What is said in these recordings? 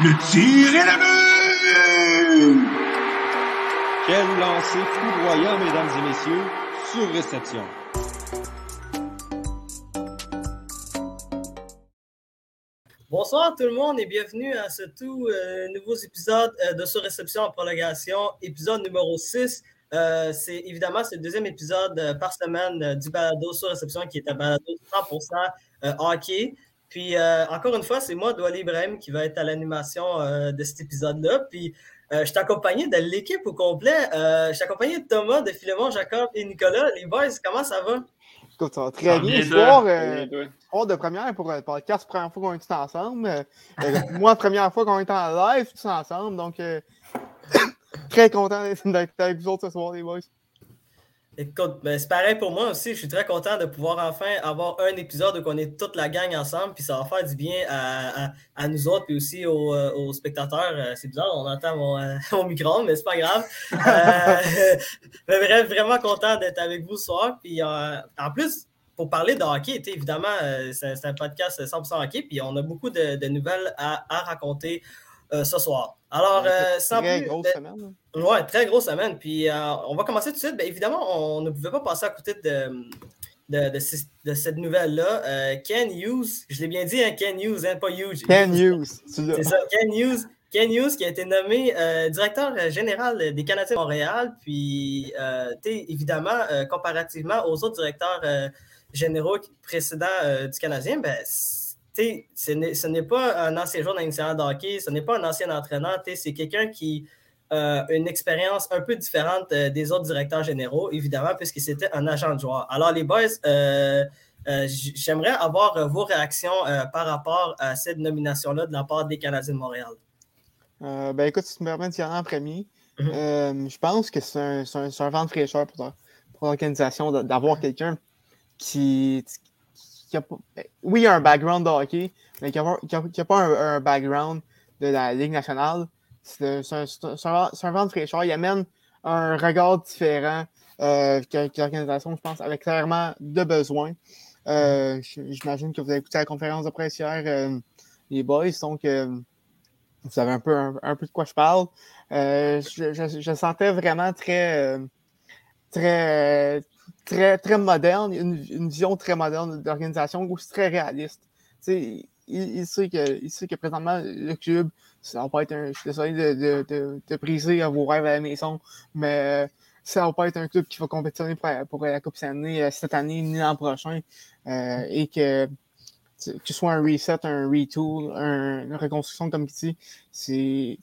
Le tir est le but! Quel lancer foudroyant, mesdames et messieurs, sur réception. Bonsoir tout le monde et bienvenue à ce tout euh, nouveau épisode euh, de Sur Réception en prolongation, épisode numéro 6. Euh, c'est évidemment c'est le deuxième épisode euh, par semaine euh, du balado sur réception qui est un balado 100% euh, hockey. Puis encore une fois, c'est moi, Douali Ibrahim, qui va être à l'animation de cet épisode-là. Puis je suis accompagné de l'équipe au complet. je suis accompagné de Thomas, de Philemon, Jacob et Nicolas. Les boys, comment ça va? Écoute, ça va très Ah, bien. bien Soir, de- euh, première pour le podcast, première fois qu'on est tous ensemble. Euh, euh, moi, première fois qu'on est en live tous ensemble. Donc, euh, très content d'être avec vous autres ce soir, les boys. Écoute, ben, c'est pareil pour moi aussi. Je suis très content de pouvoir enfin avoir un épisode où on est toute la gang ensemble, puis ça va faire du bien à, nous autres, puis aussi aux, euh, spectateurs. Euh, C'est bizarre, on entend mon, euh, micro, mais c'est pas grave. Euh, mais vraiment content d'être avec vous ce soir. Puis en plus, pour parler de hockey, évidemment, c'est un podcast 100% hockey, puis on a beaucoup de, nouvelles à, raconter ce soir. Alors, euh, sans très plus, grosse ben, semaine. hein. Ouais, très grosse semaine. Puis euh, on va commencer tout de suite. Bien évidemment, on ne pouvait pas passer à côté de, de, de ce- de cette nouvelle-là. Euh, Ken Hughes, je l'ai bien dit, hein, Ken Hughes, hein, pas Hughes. Ken l'as. C'est ça, Ken Hughes. Ken Hughes qui a été nommé euh, directeur général des Canadiens de Montréal. Puis, évidemment, comparativement aux autres directeurs généraux précédents du Canadien, ben, ce n'est ce n'est pas un ancien joueur national de hockey, ce n'est pas un ancien entraîneur, c'est quelqu'un qui a une expérience un peu différente euh, des autres directeurs généraux, évidemment, puisque c'était un agent de joueur. Alors, les boys, euh, euh, j'aimerais avoir euh, vos réactions euh, par rapport à cette nomination-là de la part des Canadiens de Montréal. Euh, ben écoute, si tu me permets d'y aller en premier, Mhm. euh, je pense que c'est un, un- vent de fraîcheur pour, l'organisation d'avoir quelqu'un qui, qui a pas, ben, oui, un background de hockey, mais qui n'a pas, a- a un, un background de la Ligue nationale. C'est un, un- vent- fraîcheur. Il amène un regard différent euh, que, l'organisation, je pense, avait clairement de besoin. Euh, J'imagine que vous avez écouté la conférence de presse hier, euh, les boys, donc euh, vous savez un peu, un, peu de quoi je parle. Je, je- sentais vraiment très, très, très, très moderne, une, une vision très moderne d'organisation, aussi très réaliste. Il, sait que, que présentement, le club, ça va pas être un. Je suis désolé de, de, de, briser vos rêves à la maison, mais ça va pas être un club qui va compétitionner pour, pour la Coupe Stanley euh, cette année ni l'an prochain. euh, et que que ce soit un reset, un retool, un- une reconstruction, comme tu dis,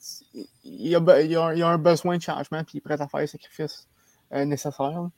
il, y a, y a un besoin de changement, puis il est prêt à faire les sacrifices euh, nécessaires.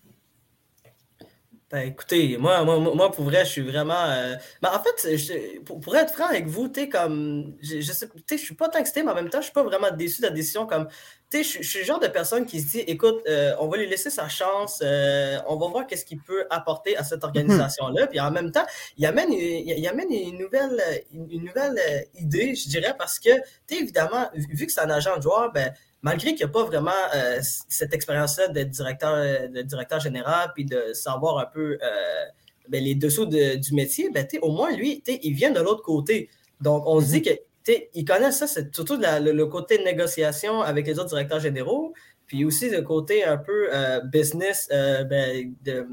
Ben, écoutez, moi, moi, moi, pour vrai, je suis vraiment. euh, ben, en fait, je- pour, pour être franc avec vous, tu sais, comme. Je, je sais, je suis pas tant excité, mais en même temps, je suis pas vraiment déçu de la décision. Comme, je, je suis le genre de personne qui se dit, écoute, euh, on va lui laisser sa chance, euh, on va voir qu'est-ce qu'il peut apporter à cette organisation-là. Puis en même temps, il amène, une- il, il amène une nouvelle, une, une nouvelle euh, idée, je dirais, parce que, tu évidemment, vu vu que c'est un agent de joueur, ben, malgré qu'il n'y a pas vraiment euh, cette expérience-là d'être directeur, euh, de directeur général, puis de savoir un peu euh, ben, les dessous de- du métier, ben, au moins, lui, il vient de l'autre côté. Donc, on se dit que t'sais, il connaît ça, c'est surtout la- le, le côté négociation avec les autres directeurs généraux, puis aussi le côté un peu euh, business, ben, de,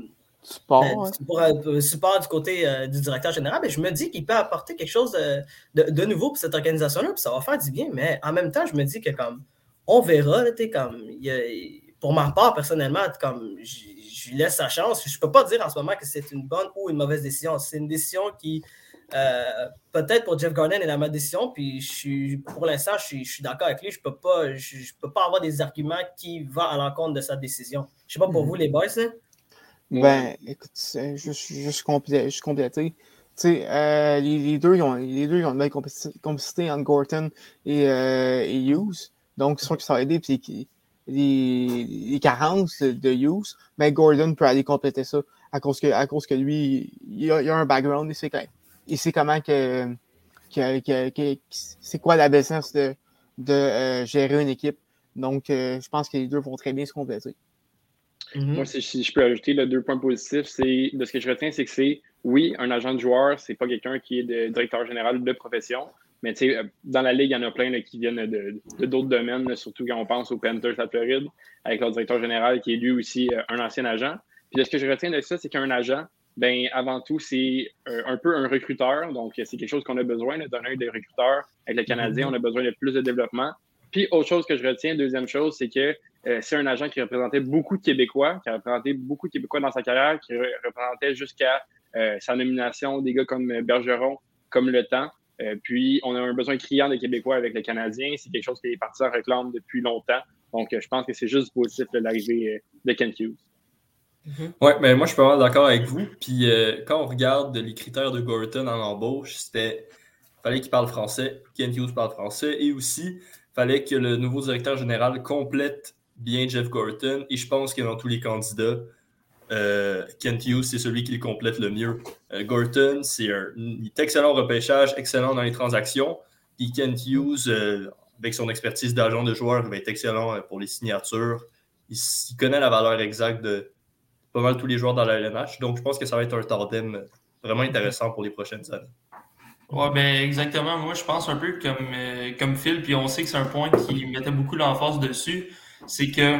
euh, support du côté euh, du directeur général, mais je me dis qu'il peut apporter quelque chose de, de- de nouveau pour cette organisation-là, puis ça va faire du bien. Mais en même temps, je me dis que comme on verra, là, comme il y a- pour ma part, personnellement, comme je je lui laisse sa chance. Je ne peux pas dire en ce moment que c'est une bonne ou une mauvaise décision. C'est une décision qui, euh, peut-être pour Jeff Garden, est la mauvaise décision. Puis je suis, pour l'instant, je suis, je suis d'accord avec lui. Je ne peux, pas- je, je peux pas avoir des arguments qui vont à l'encontre de sa décision. Je ne sais pas pour Mhm. vous, les boys. là. Ben, écoute, c'est juste, juste, complé- juste compléter. Tu sais, euh, les, les deux, ils ont, les deux, ils ont une belle complicité entre Gorton et, euh, et Hughes. Donc, c'est sûr que ça va aider. Puis les, les, les carences de, Hughes, ben, Gordon peut aller compléter ça à cause que, à cause que lui, il a, il a un background. Il sait, quand- il sait comment que, que, que- que- c'est quoi la business de, de euh, gérer une équipe. Donc, euh, je pense que les deux vont très bien se compléter. Mhm. Moi, si, si je peux ajouter le deux points positifs, c'est de ce que je retiens, c'est que c'est oui, un agent de joueur, c'est pas quelqu'un qui est de directeur général de profession. Mais dans la ligue, il y en a plein qui viennent de, d'autres domaines, surtout quand on pense aux Panthers à Floride, avec leur directeur général qui est lui aussi un ancien agent. Puis ce que je retiens de ça, c'est qu'un agent, ben avant tout, c'est un peu un recruteur. Donc, c'est quelque chose qu'on a besoin, d'un œil de recruteur. Avec le Canadien, mm-hmm. on a besoin de plus de développement. Puis, autre chose que je retiens, deuxième chose, c'est que euh, c'est un agent qui représentait beaucoup de Québécois, qui a représenté beaucoup de Québécois dans sa carrière, qui représentait jusqu'à euh, sa nomination des gars comme Bergeron, comme Le Temps. Euh, puis, on a un besoin criant des Québécois avec le Canadien. C'est quelque chose que les partisans réclament depuis longtemps. Donc, je pense que c'est juste positif l'arrivée de Ken Hughes. Mm-hmm. Oui, mais moi, je suis pas mal d'accord avec vous. Puis, quand on regarde les critères de Gorton en embauche, c'était fallait qu'il parle français, Ken Hughes parle français, et aussi, fallait que le nouveau directeur général complète bien Jeff Gorton. Et je pense que dans tous les candidats, euh, Kent Hughes, c'est celui qui le complète le mieux. Euh, Gorton, c'est un excellent repêchage, excellent dans les transactions. Puis Kent Hughes, euh, avec son expertise d'agent de joueur, va être excellent pour les signatures. Il, connaît la valeur exacte de pas mal tous les joueurs dans la LNH. Donc, je pense que ça va être un tandem vraiment intéressant pour les prochaines années. Oui, ben exactement. Moi, je pense un peu comme, comme Phil, puis on sait que c'est un point qui mettait beaucoup l'emphase dessus c'est que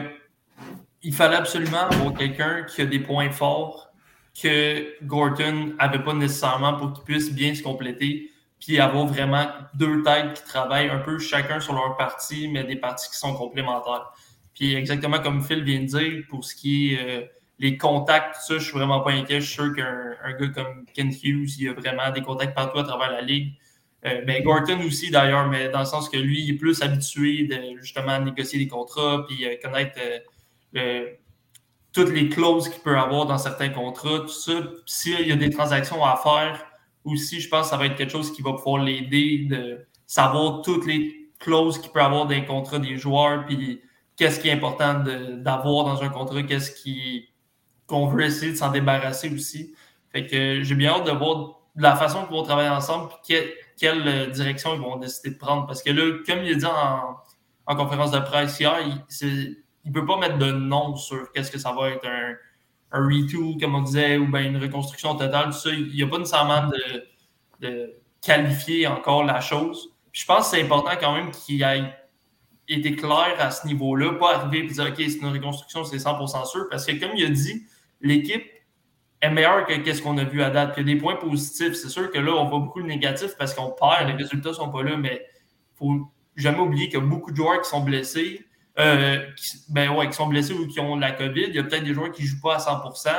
il fallait absolument avoir quelqu'un qui a des points forts que Gorton n'avait pas nécessairement pour qu'il puisse bien se compléter, puis avoir vraiment deux têtes qui travaillent un peu chacun sur leur partie, mais des parties qui sont complémentaires. Puis exactement comme Phil vient de dire, pour ce qui est euh, les contacts, ça, je suis vraiment pas inquiet. Je suis sûr qu'un gars comme Ken Hughes, il a vraiment des contacts partout à travers la ligue. Euh, ben, Gorton aussi, d'ailleurs, mais dans le sens que lui, il est plus habitué de justement négocier des contrats puis euh, connaître euh, toutes les clauses qu'il peut avoir dans certains contrats, tout ça. S'il y a des transactions à faire, aussi, je pense que ça va être quelque chose qui va pouvoir l'aider de savoir toutes les clauses qu'il peut avoir dans les contrats des joueurs, puis qu'est-ce qui est important d'avoir dans un contrat, qu'est-ce qu'on veut essayer de s'en débarrasser aussi. Fait que j'ai bien hâte de voir la façon qu'ils vont travailler ensemble, puis quelle euh, direction ils vont décider de prendre. Parce que là, comme il a dit en, conférence de presse hier, il ne peut pas mettre de nom sur qu'est-ce que ça va être un, un retool, comme on disait, ou bien une reconstruction totale, ça. Il n'y a pas nécessairement de, de, qualifier encore la chose. je pense que c'est important quand même qu'il ait été clair à ce niveau-là, pas arriver et dire OK, c'est une reconstruction, c'est 100% sûr. Parce que comme il a dit, l'équipe est meilleur que ce qu'on a vu à date. il y a des points positifs. C'est sûr que là, on voit beaucoup de négatifs parce qu'on perd, les résultats ne sont pas là, mais il faut jamais oublier qu'il y a beaucoup de joueurs qui sont blessés. Euh, qui, ben ouais, qui sont blessés ou qui ont la COVID. Il y a peut-être des joueurs qui ne jouent pas à 100%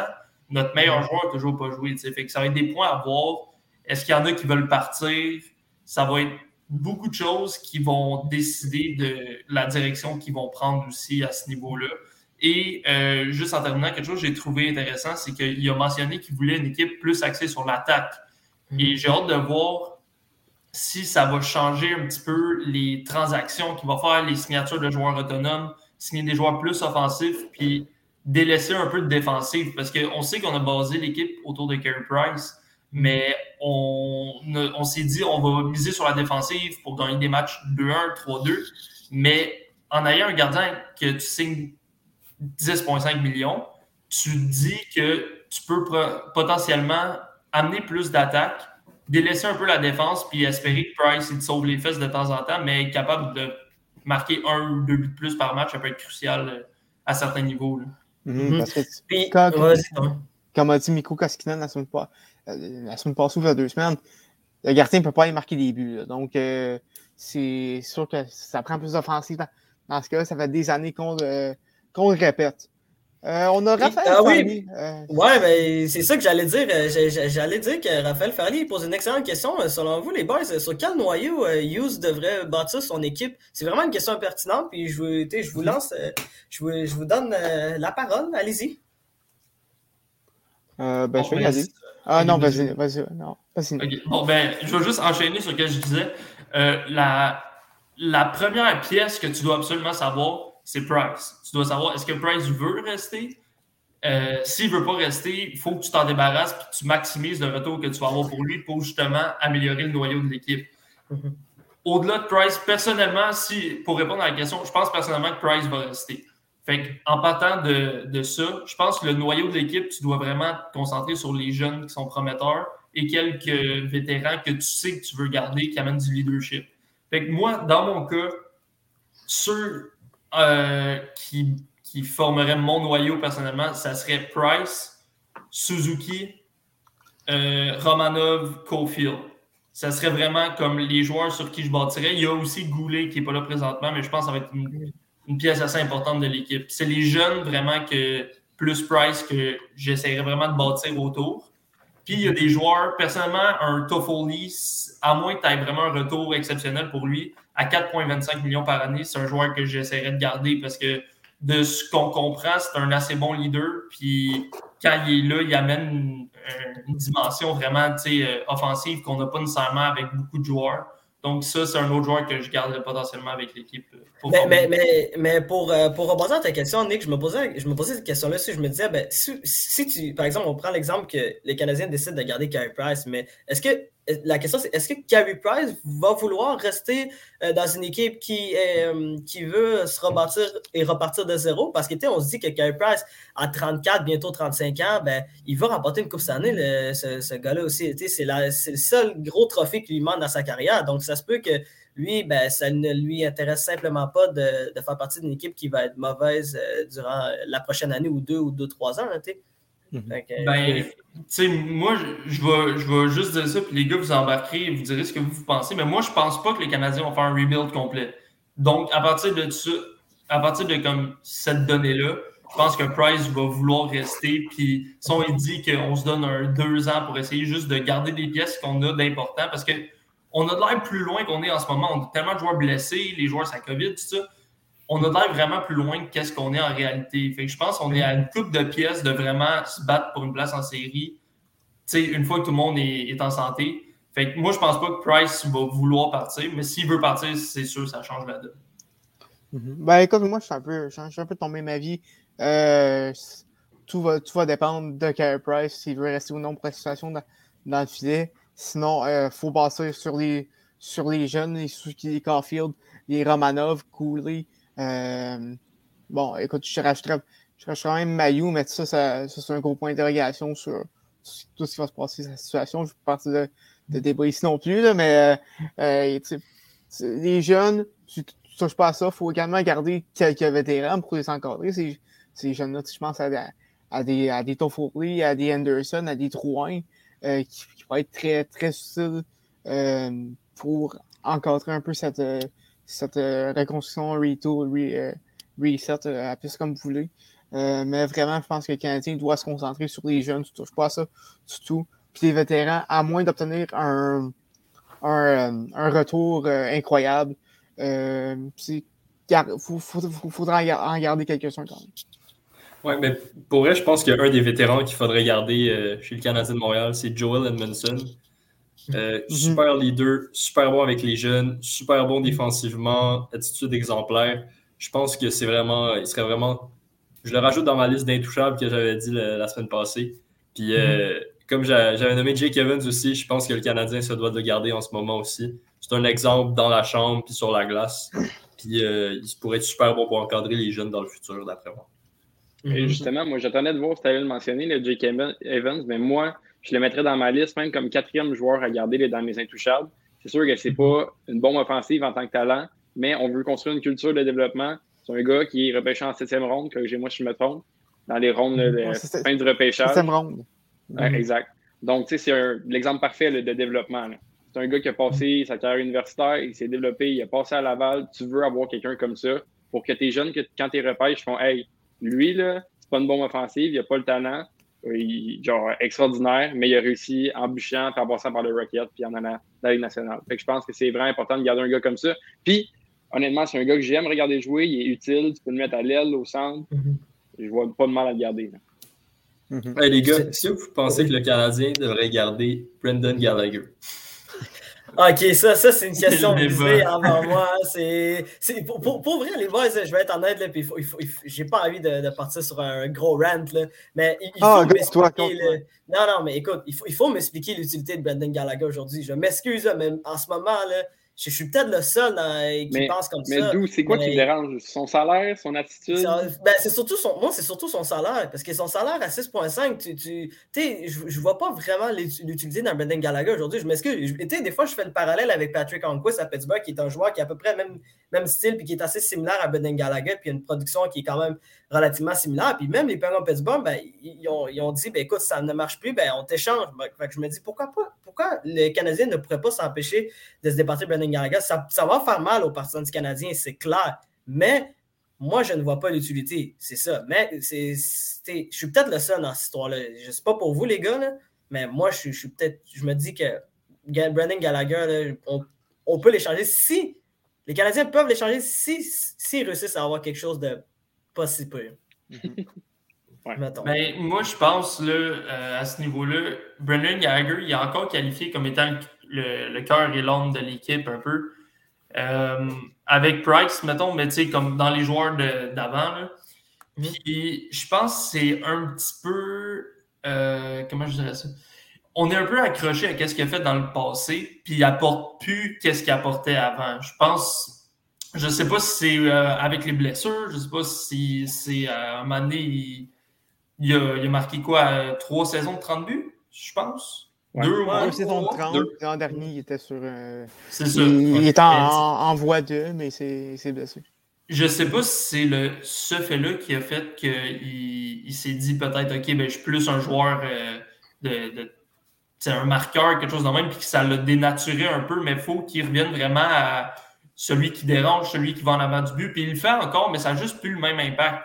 Notre meilleur joueur n'a toujours pas joué. Fait que ça va être des points à voir. Est-ce qu'il y en a qui veulent partir? Ça va être beaucoup de choses qui vont décider de la direction qu'ils vont prendre aussi à ce niveau-là. Et euh, juste en terminant, quelque chose que j'ai trouvé intéressant, c'est qu'il a mentionné qu'il voulait une équipe plus axée sur l'attaque. Mm. Et j'ai hâte de voir si ça va changer un petit peu les transactions qu'il va faire, les signatures de joueurs autonomes, signer des joueurs plus offensifs, puis délaisser un peu de défensive. Parce qu'on sait qu'on a basé l'équipe autour de Carey Price, mais on, s'est dit on va miser sur la défensive pour gagner des matchs 2-1, 3-2. Mais en ayant un gardien que tu signes 10,5 millions, tu dis que tu peux potentiellement amener plus d'attaques, délaisser un peu la défense, puis espérer que Price il te sauve les fesses de temps en temps, mais être capable de marquer un ou deux buts de plus par match, ça peut être crucial euh, à certains niveaux. Mhm, mhm. parce que, comme, a dit Miko Koskinen la semaine, euh, la semaine passée, il y a deux semaines, le gardien ne peut pas aller marquer des buts. Donc, euh, c'est sûr que ça prend plus d'offensive. Dans, ce cas-là, ça fait des années qu'on qu'on le répète. Euh, on a Raphaël ah, Oui. Euh, ouais, ben, c'est ça que j'allais dire. Euh, j'allais dire que Raphaël Farley pose une excellente question. Selon vous, les boys, sur quel noyau Hughes devrait bâtir son équipe? C'est vraiment une question pertinente. Puis je vous, je vous lance, je vous, je vous donne la parole. Allez-y. ben, je vais y aller. Ah non, vas-y, vas-y. Non, Bon, ben, je vais juste enchaîner sur ce que je disais. la, la première pièce que tu dois absolument savoir, c'est Price. Tu dois savoir, est-ce que Price veut rester? Euh, S'il ne veut pas rester, il faut que tu t'en débarrasses et que tu maximises le retour que tu vas avoir pour lui pour justement améliorer le noyau de l'équipe. Mm-hmm. Au-delà de Price, personnellement, si, pour répondre à la question, je pense personnellement que Price va rester. Fait en partant de, de, ça, je pense que le noyau de l'équipe, tu dois vraiment te concentrer sur les jeunes qui sont prometteurs et quelques vétérans que tu sais que tu veux garder qui amènent du leadership. Fait que moi, dans mon cas, ceux euh, qui, formeraient mon noyau personnellement, ça serait Price, Suzuki, euh, Romanov, Cofield. Ça serait vraiment comme les joueurs sur qui je bâtirais. Il y a aussi Goulet qui n'est pas là présentement, mais je pense que ça va être une, une pièce assez importante de l'équipe. C'est les jeunes vraiment que plus Price que j'essaierai vraiment de bâtir autour. Puis il y a des joueurs, personnellement, un Toffoli, à moins que tu aies vraiment un retour exceptionnel pour lui, à 4,25 millions par année, c'est un joueur que j'essaierai de garder parce que de ce qu'on comprend, c'est un assez bon leader. Puis quand il est là, il amène une, dimension vraiment euh, offensive qu'on n'a pas nécessairement avec beaucoup de joueurs. Donc, ça, c'est un autre joueur que je garderais potentiellement avec l'équipe. Euh, mais, mais, mais, pour, euh, pour rebondir à ta question, Nick, je me posais, je me posais cette question-là. Si je me disais, ben, si, si, tu, par exemple, on prend l'exemple que les Canadiens décident de garder Carey Price, mais est-ce que la question, c'est est-ce que Carey Price va vouloir rester euh, dans une équipe qui, euh, qui veut se rebâtir et repartir de zéro? Parce que, on se dit que Carey Price, à 34, bientôt 35 ans, ben, il va remporter une Coupe cette année, ce, ce gars-là aussi. C'est le seul gros trophée qui lui manque dans sa carrière. Donc, ça se peut que lui, ben, ça ne lui intéresse simplement pas de, de faire partie d'une équipe qui va être mauvaise euh, durant la prochaine année ou deux ou deux, trois ans. sais. Mhm. ben, tu sais, moi, je vais, je vais juste dire ça, puis les gars, vous embarquerez, vous direz ce que vous pensez, mais moi, je pense pas que les Canadiens vont faire un rebuild complet. Donc, à partir de ça, à partir de comme cette donnée-là, je pense que Price va vouloir rester. Puis, si on dit qu'on se donne un deux ans pour essayer juste de garder des pièces qu'on a d'important, parce qu'on a de l'air plus loin qu'on est en ce moment. On a tellement de joueurs blessés, les joueurs, ça COVID, tout ça on a l'air vraiment plus loin que qu'est-ce qu'on est en réalité. Fait que je pense qu'on est à une coupe de pièces de vraiment se battre pour une place en série. une fois que tout le monde est, en santé. Fait que moi, je pense pas que Price va vouloir partir, mais s'il veut partir, c'est sûr, ça change la donne. Mm-hmm. Ben écoute, moi, je suis un peu, je suis un peu tombé ma vie. Euh, tout, va, tout va dépendre de Carey Price, s'il veut rester ou non pour la situation dans, le filet. Sinon, il euh, faut passer sur les, sur les jeunes, les, les Caulfield, les Romanov, Cooley. Euh, bon, écoute, je rachèterais, je quand même Mayou, mais ça, ça, c'est un gros point d'interrogation sur, tout ce qui va se passer cette situation. Je ne pas partir de, de débat ici non plus, là, mais euh, euh les jeunes, tu ne touches pas à ça. Il faut également garder quelques vétérans pour les encadrer. Ces, ces jeunes-là, je pense à, à, des, à des Toffoli, à des Anderson, à des Trouin, euh, qui, qui vont être très, très utiles euh, pour encadrer un peu cette, cette euh, reconstruction, retool, euh, reset, euh, plus comme vous voulez. mais vraiment, je pense que le Canadien doit se concentrer sur les jeunes. Tu ne touches pas à ça du tout. Puis les vétérans, à moins d'obtenir un, un, un, retour incroyable, il faudra en garder quelques-uns quand même. Oui, mais pour vrai, je pense qu'un des vétérans qu'il faudrait garder chez le Canadien de Montréal, c'est Joel Edmondson. Euh, mhm. Super leader, super bon avec les jeunes, super bon défensivement, attitude exemplaire. Je pense que c'est vraiment, il serait vraiment. Je le rajoute dans ma liste d'intouchables que j'avais dit la, semaine passée. Puis, euh, mhm. comme j'avais nommé Jake Evans aussi, je pense que le Canadien se doit de le garder en ce moment aussi. C'est un exemple dans la chambre puis sur la glace. Puis, euh, il pourrait être super bon pour encadrer les jeunes dans le futur, d'après moi. Et justement, moi, j'attendais de voir si tu allais le mentionner, le Jake Evans, mais moi, je le mettrais dans ma liste, même comme quatrième joueur à garder dans mes intouchables. C'est sûr que c'est pas une bombe offensive en tant que talent, mais on veut construire une culture de développement. C'est un gars qui est repêché en septième ronde, que j'ai moi si je me trompe, dans les rondes de fin du repêchage. Septième ronde. exact. Donc, tu sais, c'est l'exemple parfait de développement. C'est un gars qui a passé sa carrière universitaire, il s'est développé, il a passé à Laval. Tu veux avoir quelqu'un comme ça pour que tes jeunes, que, quand tu repêches, font Hey, lui, là, c'est pas une bombe offensive, il a pas le talent, genre extraordinaire, mais il a réussi en bûchant, en passant par le Rocket, puis en allant dans la Ligue nationale. Fait que je pense que c'est vraiment important de garder un gars comme ça. Puis, honnêtement, c'est un gars que j'aime regarder jouer, il est utile, tu peux le mettre à l'aile, au centre. Je mm-hmm. ne Je vois pas de mal à le garder. Mm-hmm. les gars, est-ce que vous pensez que le Canadien devrait garder Brendan Gallagher? OK, ça, ça c'est une question visée envers moi. C'est, pour, pour, pour, vrai, les boys, je vais être honnête, là, puis il faut, j'ai pas envie de, de, partir sur un gros rant, là, mais il, ah, faut m'expliquer. Non, non, mais écoute, il faut, il faut m'expliquer l'utilité de Brendan Gallagher aujourd'hui. Je m'excuse, mais en ce moment, là, je, suis peut-être le seul qui mais, pense comme mais ça. Mais d'où, c'est quoi qui le dérange? Son salaire, son attitude? Ben, c'est surtout son, moi, c'est surtout son salaire. Parce que son salaire à 6,5, tu, tu je ne vois pas vraiment l'utiliser dans Brendan Gallagher aujourd'hui. Je m'excuse. Des fois, je fais le parallèle avec Patrick Anquist à Pittsburgh, qui est un joueur qui est à peu près le même, même style, puis qui est assez similaire à Brendan Gallagher, puis une production qui est quand même relativement similaire. Puis même les Penguins Pittsburgh, ben, ils, ont, ils, ont, dit ben, écoute, ça ne marche plus, ben, on t'échange. Je me dis pourquoi pas? Pourquoi les Canadiens ne pourraient pas s'empêcher de se départir de Brendan Gallagher? Ça, ça va faire mal aux partisans du Canadien, c'est clair. Mais moi, je ne vois pas l'utilité. C'est ça. Mais c'est, je suis peut-être le seul dans cette histoire-là. Je ne sais pas pour vous, les gars, là, mais moi, je, suis peut-être. Je me dis que Brendan Gallagher, on, on, peut l'échanger si. Les Canadiens peuvent l'échanger si, si réussissent à avoir quelque chose de pas si peu. ouais. Ben, moi, je pense là, euh, à ce niveau-là, Brendan Gallagher, il est encore qualifié comme étant le, le cœur et l'âme de l'équipe un peu. Euh, avec Price, mettons, mais tu sais, comme dans les joueurs d'avant. Mm-hmm. Puis je pense que c'est un petit peu. Euh, comment je dirais ça? On est un peu accroché à ce qu'il a fait dans le passé, puis il apporte plus qu'est-ce qu'il apportait avant. Je pense. Je sais pas si c'est euh, avec les blessures, je sais pas si c'est à un moment donné, il, a, il, a, marqué quoi? Trois saisons de 30 buts, je pense? Deux, ouais, saison de 30. L'an dernier, il était sur. Euh, c'est ça. Il, il était en, en, voie 2, mais c'est blessé. Je sais pas si c'est le ce fait-là qui a fait qu'il il, s'est dit peut-être, OK, ben, je suis plus un joueur euh, de. de c'est un marqueur, quelque chose de même, puis que ça l'a dénaturé un peu, mais il faut qu'il revienne vraiment à celui qui dérange, celui qui va en avant du but. Puis il le fait encore, mais ça n'a juste plus le même impact.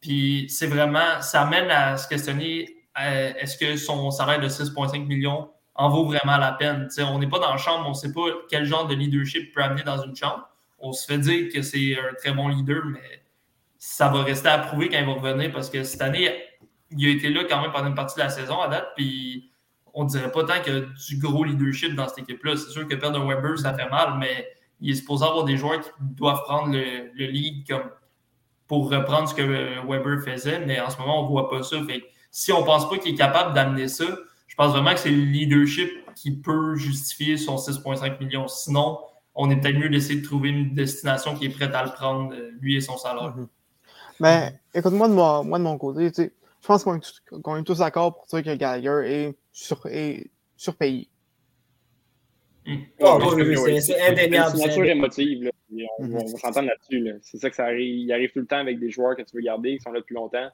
Puis c'est vraiment, ça amène à se questionner euh, est-ce que son salaire de 6,5 millions en vaut vraiment la peine? on n'est pas dans la chambre, on ne sait pas quel genre de leadership peut amener dans une chambre. On se fait dire que c'est un très bon leader, mais ça va rester à prouver quand il va revenir parce que cette année, il a été là quand même pendant une partie de la saison à date, puis on ne dirait pas tant a du gros leadership dans cette équipe-là. C'est sûr que perdre un Weber, ça fait mal, mais il est supposé avoir des joueurs qui doivent prendre le, lead comme pour reprendre ce que Weber faisait, mais en ce moment, on ne voit pas ça. Si on ne pense pas qu'il est capable d'amener ça, je pense vraiment que c'est le leadership qui peut justifier son 6,5 millions. Sinon, on est peut-être mieux d'essayer de trouver une destination qui est prête à le prendre, euh, lui et son salaire. Mhm. Mais écoute-moi de, moi, moi de mon côté, pense qu'on est, tous d'accord pour dire que Gallagher est, sur, est surpayé. Mm. c'est indéniable. C'est une nature émotive. On, mhm. va s'entendre là-dessus. C'est ça que ça arrive. Il arrive tout le temps avec des joueurs que tu veux garder, qui sont là depuis longtemps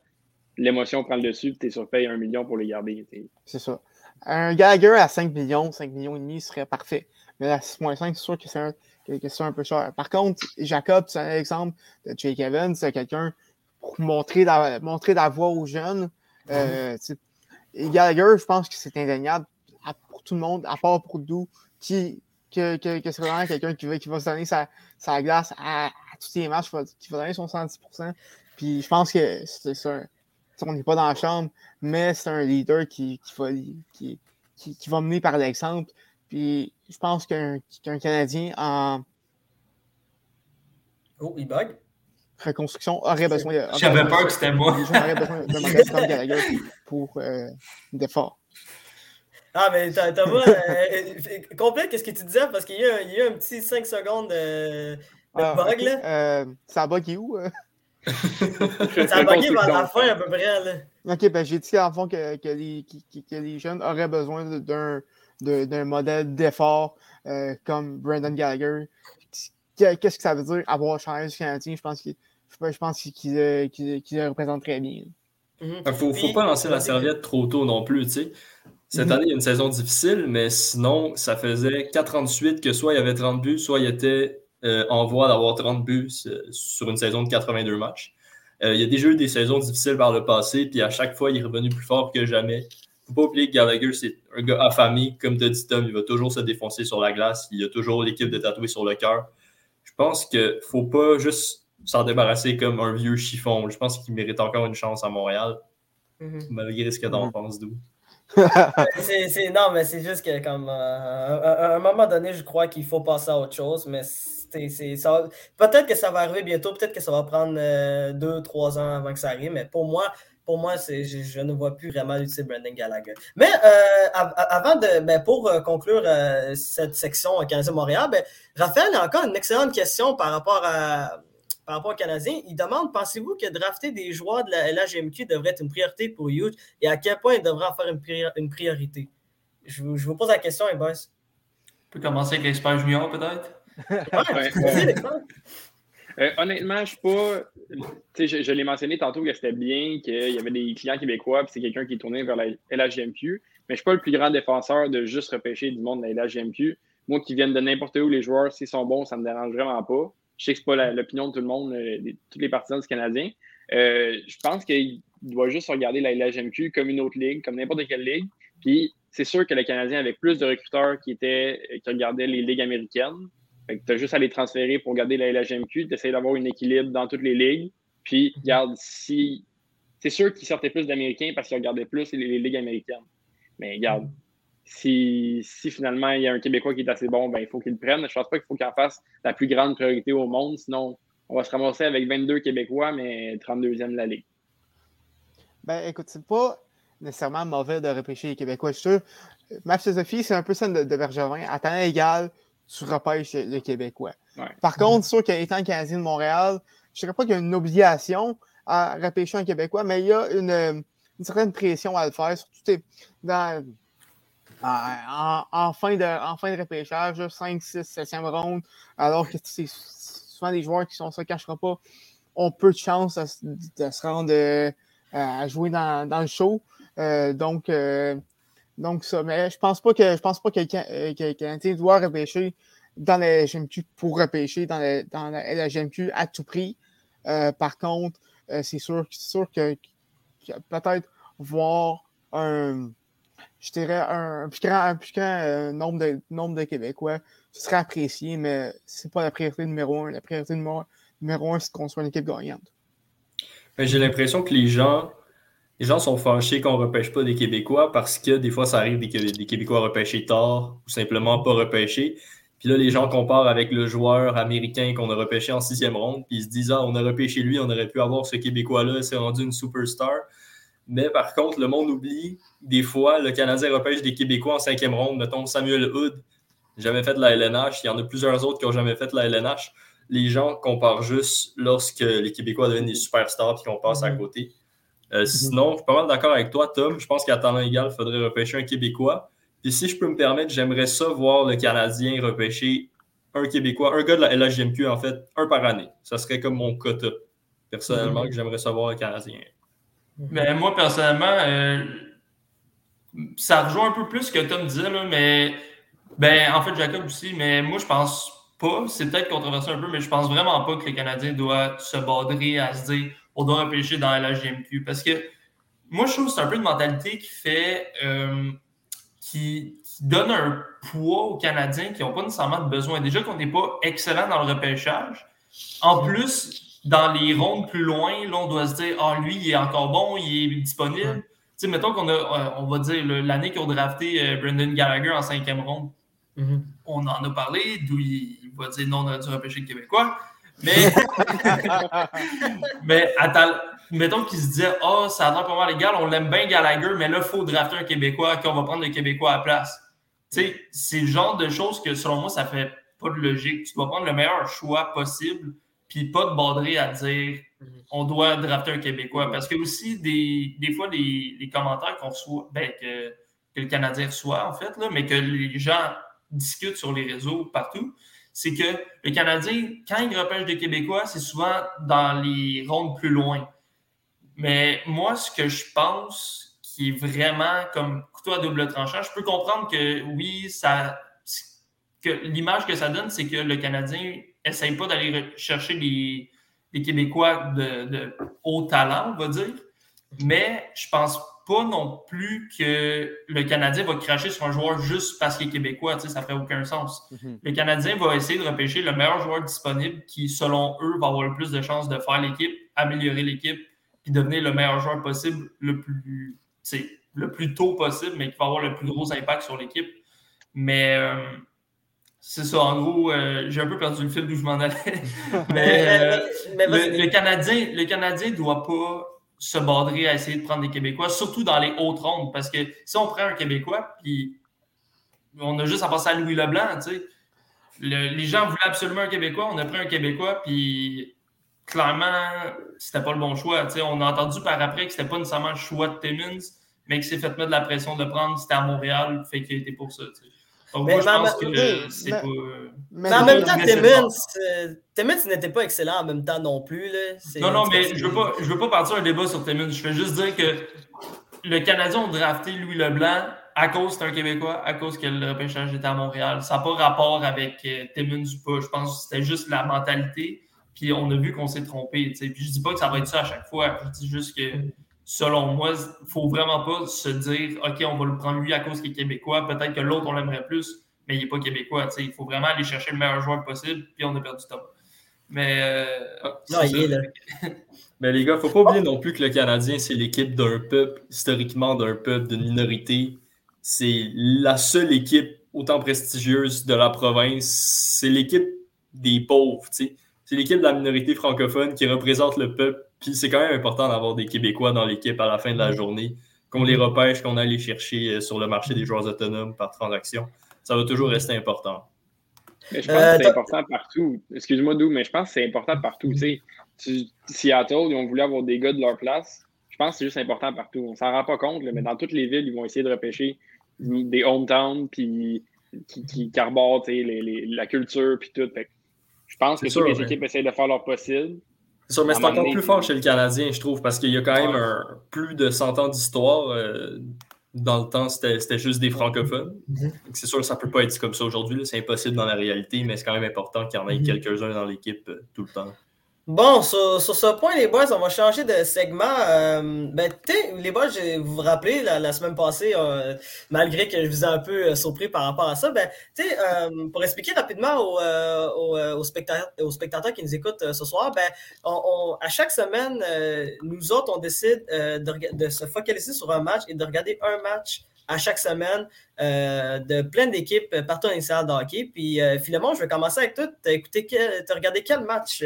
l'émotion prend le dessus, tu es sur paye un million pour les garder. C'est ça. Un Gallagher à 5 millions, 5 millions et demi serait parfait. Mais à 6.5, c'est sûr que c'est un, un, peu cher. Par contre, Jacob, c'est un exemple de Jake Evans, c'est quelqu'un pour montrer la, montrer la aux jeunes. Euh, et Gallagher, je pense que c'est indéniable pour tout le monde, à part pour nous, qui, que, que, que c'est vraiment quelqu'un qui va, qui va se donner sa, sa glace à, tous les matchs, qui va donner son 110%. Puis je pense que c'est ça on n'est pas dans la chambre, mais c'est un leader qui, qui, va, qui, qui, va mener par l'exemple. Puis je pense qu'un Canadien en. Oh, il bug. Reconstruction aurait besoin de. J'avais peur que c'était moi. aurait besoin d'un modèle comme Gallagher pour euh, d'efforts. Ah, mais t'as pas. Euh, complète, qu'est-ce que tu disais? Parce qu'il y, y a un petit 5 secondes de, de ah, bug. Là. Euh, ça a bugué où? ça a bugué vers la fin à peu près. Là. Ok, ben j'ai dit en fond que, que, les, que, les jeunes auraient besoin d'un d'un modèle d'effort euh, comme Brandon Gallagher. Qu'est-ce que ça veut dire avoir changé du Canadien? Je pense qu'il je pense qu'il euh, le représente très bien. Il ne faut, faut, pas lancer la serviette trop tôt non plus. sais. Cette mhm. année, il y a une saison difficile, mais sinon, ça faisait 4 ans de suite que soit il y avait 30 buts, soit il était euh, en voie d'avoir 30 buts sur une saison de 82 matchs. Euh, il y a déjà eu des saisons difficiles par le passé, puis à chaque fois, il est revenu plus fort que jamais. Il ne faut pas oublier que Gallagher, c'est un gars affamé, comme tu dit Tom, il va toujours se défoncer sur la glace, il a toujours l'équipe de tatouer sur le cœur. Je pense qu'il ne faut pas juste s'en débarrasser comme un vieux chiffon. Je pense qu'il mérite encore une chance à Montréal, mhm. malgré ce que t'en mhm. penses, d'où. non, mais c'est juste que comme euh, à un moment donné, je crois qu'il faut passer à autre chose, mais peut-être que ça va arriver bientôt, peut-être que ça va prendre euh, deux, trois ans avant que ça arrive, mais pour moi, pour moi, je, je, ne vois plus vraiment l'utilité de Brandon Gallagher. Mais euh, avant de, ben, pour euh, conclure euh, cette section Canadien-Montréal, ben, Raphaël a encore une excellente question par rapport à par rapport aux Canadiens. Il demande pensez-vous que drafter des joueurs de la LHMQ devrait être une priorité pour Hughes et à quel point il devrait en faire une, priorité? Je, vous pose la question, et boss. On peut commencer avec l'expert junior, peut-être? Euh, honnêtement, je suis pas. Je, je l'ai mentionné tantôt que c'était bien, qu'il y avait des clients québécois, puis c'est quelqu'un qui est tourné vers la LHGMQ. Mais je ne suis pas le plus grand défenseur de juste repêcher du monde de la LHGMQ. Moi qui viennent de n'importe où, les joueurs, s'ils sont bons, ça ne me dérange vraiment pas. Je sais que ce n'est pas l'opinion de tout le monde, euh, tous les partisans du Canadien. Euh, je pense qu'il doit juste regarder la LHGMQ comme une autre ligue, comme n'importe quelle ligue. Puis c'est sûr que le Canadien avait plus de recruteurs qui, étaient, qui regardaient les ligues américaines. Tu as juste à les transférer pour garder la LHMQ, tu essaies d'avoir un équilibre dans toutes les ligues. Puis, mhm. regarde, si. C'est sûr qu'ils sortaient plus d'Américains parce qu'ils regardaient plus les, ligues américaines. Mais regarde, si, si, finalement il y a un Québécois qui est assez bon, ben, il faut qu'il le prenne. Je pense pas qu'il faut qu'il en fasse la plus grande priorité au monde. Sinon, on va se ramasser avec 22 Québécois, mais 32e de la Ligue. Ben, écoute, c'est pas nécessairement mauvais de repêcher les Québécois. Je suis sûr. Ma philosophie, c'est un peu ça de, de Bergevin. À temps égal, tu repêches le Québécois. Par contre, sûr qu'étant Canadien de Montréal, je ne dirais pas qu'il y a une obligation à repêcher un Québécois, mais il y a une, certaine pression à le faire, surtout dans, en, fin de, en fin de repêchage, 5, 6, 7e ronde, alors que c'est souvent des joueurs qui sont, ça ne cachera pas, ont peu de chance de, se rendre euh, à jouer dans, dans le show. Euh, donc, euh, donc, ça, mais je pense pas que je pense pas que Canadien doit repêcher dans la LGMQ pour repêcher dans la, dans la LGMQ à tout prix. Par contre, c'est sûr, sûr que, peut-être voir un, je dirais un, plus grand, euh, nombre, de, nombre de Québécois, ce serait apprécié, mais c'est pas la priorité numéro un. La priorité numéro, un, c'est qu'on soit une équipe gagnante. J'ai l'impression que les gens les gens sont fâchés qu'on ne repêche pas des Québécois parce que des fois, ça arrive des, des Québécois repêchés tard ou simplement pas repêchés. Puis là, les gens comparent avec le joueur américain qu'on a repêché en sixième ronde, puis ils se disent Ah, on a repêché lui, on aurait pu avoir ce Québécois-là, c'est rendu une superstar. Mais par contre, le monde oublie, des fois, le Canadien repêche des Québécois en cinquième ronde, mettons Samuel Hood, jamais fait de la LNH, il y en a plusieurs autres qui n'ont jamais fait de la LNH. Les gens comparent juste lorsque les Québécois deviennent des superstars et qu'on passe à mm-hmm. côté. Euh, mhm. sinon, je suis pas mal d'accord avec toi, Tom. Je pense qu'à talent égal, il faudrait repêcher un Québécois. Puis si je peux me permettre, j'aimerais ça voir le Canadien repêcher un Québécois, un gars de la LHGMQ, en fait, un par année. Ça serait comme mon quota, personnellement, mhm. que j'aimerais savoir le Canadien. Mais ben, moi, personnellement, euh, ça rejoint un peu plus ce que Tom disait, là, mais ben, en fait, Jacob aussi, mais moi, je pense pas, c'est peut-être controversé un peu, mais je pense vraiment pas que le Canadien doit se badrer à se dire on doit repêcher dans la GMQ. Parce que moi, je trouve que c'est un peu une mentalité qui fait. Euh, qui, donne un poids aux Canadiens qui n'ont pas nécessairement de besoin. Déjà qu'on n'est pas excellent dans le repêchage. En plus, dans les rondes plus loin, là, on doit se dire Ah, lui, il est encore bon, il est disponible. Tu sais, mettons qu'on a, euh, on va dire, l'année qu'ils ont drafté euh, Brendan Gallagher en cinquième ronde. Mm-hmm. On en a parlé, d'où il, va dire non, on a dû repêcher le Québécois. Mais, mais attends, mettons qu'il se disait Ah, oh, ça a l'air pas mal légal, on l'aime bien Gallagher, mais là, il faut drafter un Québécois, qu'on va prendre le Québécois à la place. Tu sais, c'est le genre de choses que selon moi, ça fait pas de logique. Tu dois prendre le meilleur choix possible, puis pas te border à dire on doit drafter un Québécois. Parce que aussi, des, des fois, les, les commentaires qu'on reçoit, ben, que, que, le Canadien reçoit, en fait, là, mais que les gens discutent sur les réseaux partout, c'est que le Canadien, quand il repêche des Québécois, c'est souvent dans les rondes plus loin. Mais moi, ce que je pense qui est vraiment comme couteau à double tranchant, je peux comprendre que oui, ça, que l'image que ça donne, c'est que le Canadien essaye pas d'aller chercher des, Québécois de, de, haut talent, on va dire. Mais je pense pas non plus que le Canadien va cracher sur un joueur juste parce qu'il est québécois. Ça ne ferait aucun sens. Mhm. Le Canadien va essayer de repêcher le meilleur joueur disponible qui, selon eux, va avoir le plus de chances de faire l'équipe, améliorer l'équipe, puis devenir le meilleur joueur possible le plus, le plus tôt possible, mais qui va avoir le plus gros impact sur l'équipe. Mais euh, c'est ça, en gros, euh, j'ai un peu perdu le fil d'où je m'en allais. mais, euh, le, Canadien ne le Canadien doit pas se badrer à essayer de prendre des Québécois, surtout dans les hautes rondes. Parce que si on prend un Québécois, puis on a juste à passer à Louis Leblanc, tu sais. les gens voulaient absolument un Québécois, on a pris un Québécois, puis clairement, c'était pas le bon choix. Tu sais, on a entendu par après que c'était pas nécessairement le choix de Timmins, mais qu'il s'est fait mettre de la pression de le prendre, c'était à Montréal, fait qu'il était pour ça. Tu sais. Donc, Mais moi, je ma- pense que mais- c'est mais- pas. Mais Mais en non, même temps, Timmins, euh, Timmins n'était pas excellent en même temps non plus. Là. Non, non, mais je veux pas, je veux pas partir un débat sur Timmins. Je veux juste dire que le Canadien a drafté Louis Leblanc à cause que c'est un Québécois, à cause que le repêchage était à Montréal. Ça n'a pas rapport avec euh, Timmins ou pas. Je pense que c'était juste la mentalité. Puis on a vu qu'on s'est trompé. tu sais. Puis je dis pas que ça va être ça à chaque fois. Je dis juste que selon moi, il faut vraiment pas se dire OK, on va le prendre lui à cause qu'il est québécois. Peut-être que l'autre, on l'aimerait plus, mais il n'est pas québécois. Il faut vraiment aller chercher le meilleur joueur possible, puis on a perdu Thomas. Mais euh, Non, c'est il est là. Mais les gars, faut pas oublier non plus que le Canadien, c'est l'équipe d'un peuple, historiquement d'un peuple, d'une minorité. C'est la seule équipe autant prestigieuse de la province. C'est l'équipe des pauvres, tu sais. C'est l'équipe de la minorité francophone qui représente le peuple. Puis c'est quand même important d'avoir des Québécois dans l'équipe à la fin de la journée, qu'on les repêche, qu'on aille les chercher euh, sur le marché des joueurs autonomes par transaction. Ça va toujours rester important. Mais je pense Euh, que c'est t'as- important partout. Excuse-moi, Dou, mais je pense que c'est important partout. Tu sais, Seattle, ils ont voulu avoir des gars de leur place. Je pense que c'est juste important partout. On s'en rend pas compte, là, mais dans toutes les villes, ils vont essayer de repêcher des hometowns puis qui, qui, les- les- la culture puis tout. Fait je pense que C'est toutes les équipes essayent de faire leur possible. C'est sûr, mais c'est encore donné- plus fort chez le Canadien, je trouve, parce qu'il y a quand même un, plus de 100 ans d'histoire. euh, dans le temps, c'était c'était juste des francophones. Mhm. C'est sûr que ça peut pas être comme ça aujourd'hui. là, C'est impossible dans la réalité, mais c'est quand même important qu'il y en ait Mhm. quelques-uns dans l'équipe euh, tout le temps. Bon, sur, sur ce point, les boys, on va changer de segment. Euh, ben, les boys, je- vous vous rappelez, la, semaine passée, euh, malgré que je vous ai un peu euh, surpris par rapport à ça, ben, euh, pour expliquer rapidement aux, aux, aux spectateurs, aux spectateurs qui nous écoutent ce soir, ben, on, à chaque semaine, nous autres, on décide de, de se focaliser sur un match et de regarder un match à chaque semaine euh, de plein d'équipes euh, partout dans les hockey. Puis, euh, Philemon, je vais commencer avec toi. T'as écouté t'as regardé quel match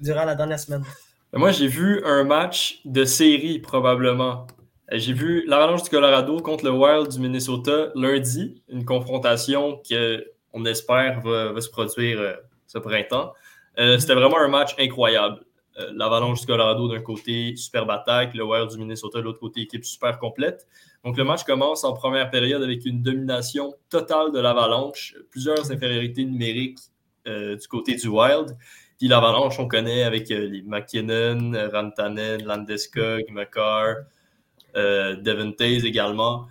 durant la dernière semaine? Mais Moi, j'ai vu un match de série, probablement. J'ai vu l'Avalanche du Colorado contre le Wild du Minnesota lundi, une confrontation qu'on espère va, va se produire ce printemps. C'était vraiment un match incroyable. Euh, L'Avalanche du Colorado d'un côté, superbe attaque, le Wild du Minnesota de l'autre côté, équipe super complète. Donc le match commence en première période avec une domination totale de l'Avalanche, plusieurs infériorités numériques euh, du côté du Wild. Puis l'Avalanche, on connaît avec euh, les McKinnon, Rantanen, Landeskog, McCarr, euh, Taze également.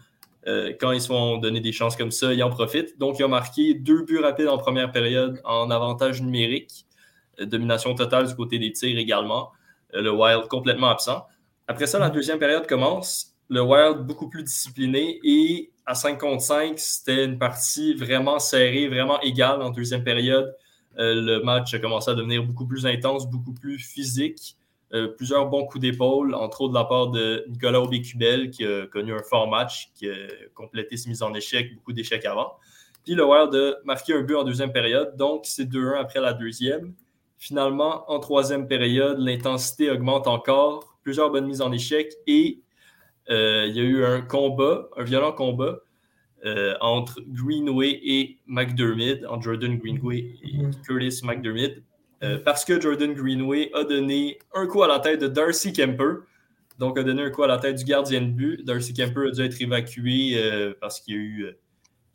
Quand ils se font donner des chances comme ça, ils en profitent. Donc, il a marqué deux buts rapides en première période en avantage numérique. Euh, domination totale du côté des tirs également. Euh, le Wild complètement absent. Après ça, la deuxième période commence. Le Wild beaucoup plus discipliné et à 5 contre 5, c'était une partie vraiment serrée, vraiment égale en deuxième période. Euh, le match a commencé à devenir beaucoup plus intense, beaucoup plus physique. Plusieurs bons coups d'épaule, entre autres de la part de Nicolas Aubé-Cubel, qui a connu un fort match, qui a complété ses mises en échec, beaucoup d'échecs avant. Puis le Wild a marqué un but en deuxième période, donc c'est 2-1 après la deuxième. Finalement, en troisième période, l'intensité augmente encore, plusieurs bonnes mises en échec et euh, il y a eu un combat, un violent combat euh, entre Greenway et McDermott, entre Jordan Greenway et Curtis McDermott, euh, parce que Jordan Greenway a donné un coup à la tête de Darcy Kemper, donc a donné un coup à la tête du gardien de but. Darcy Kemper a dû être évacué parce qu'il y a eu,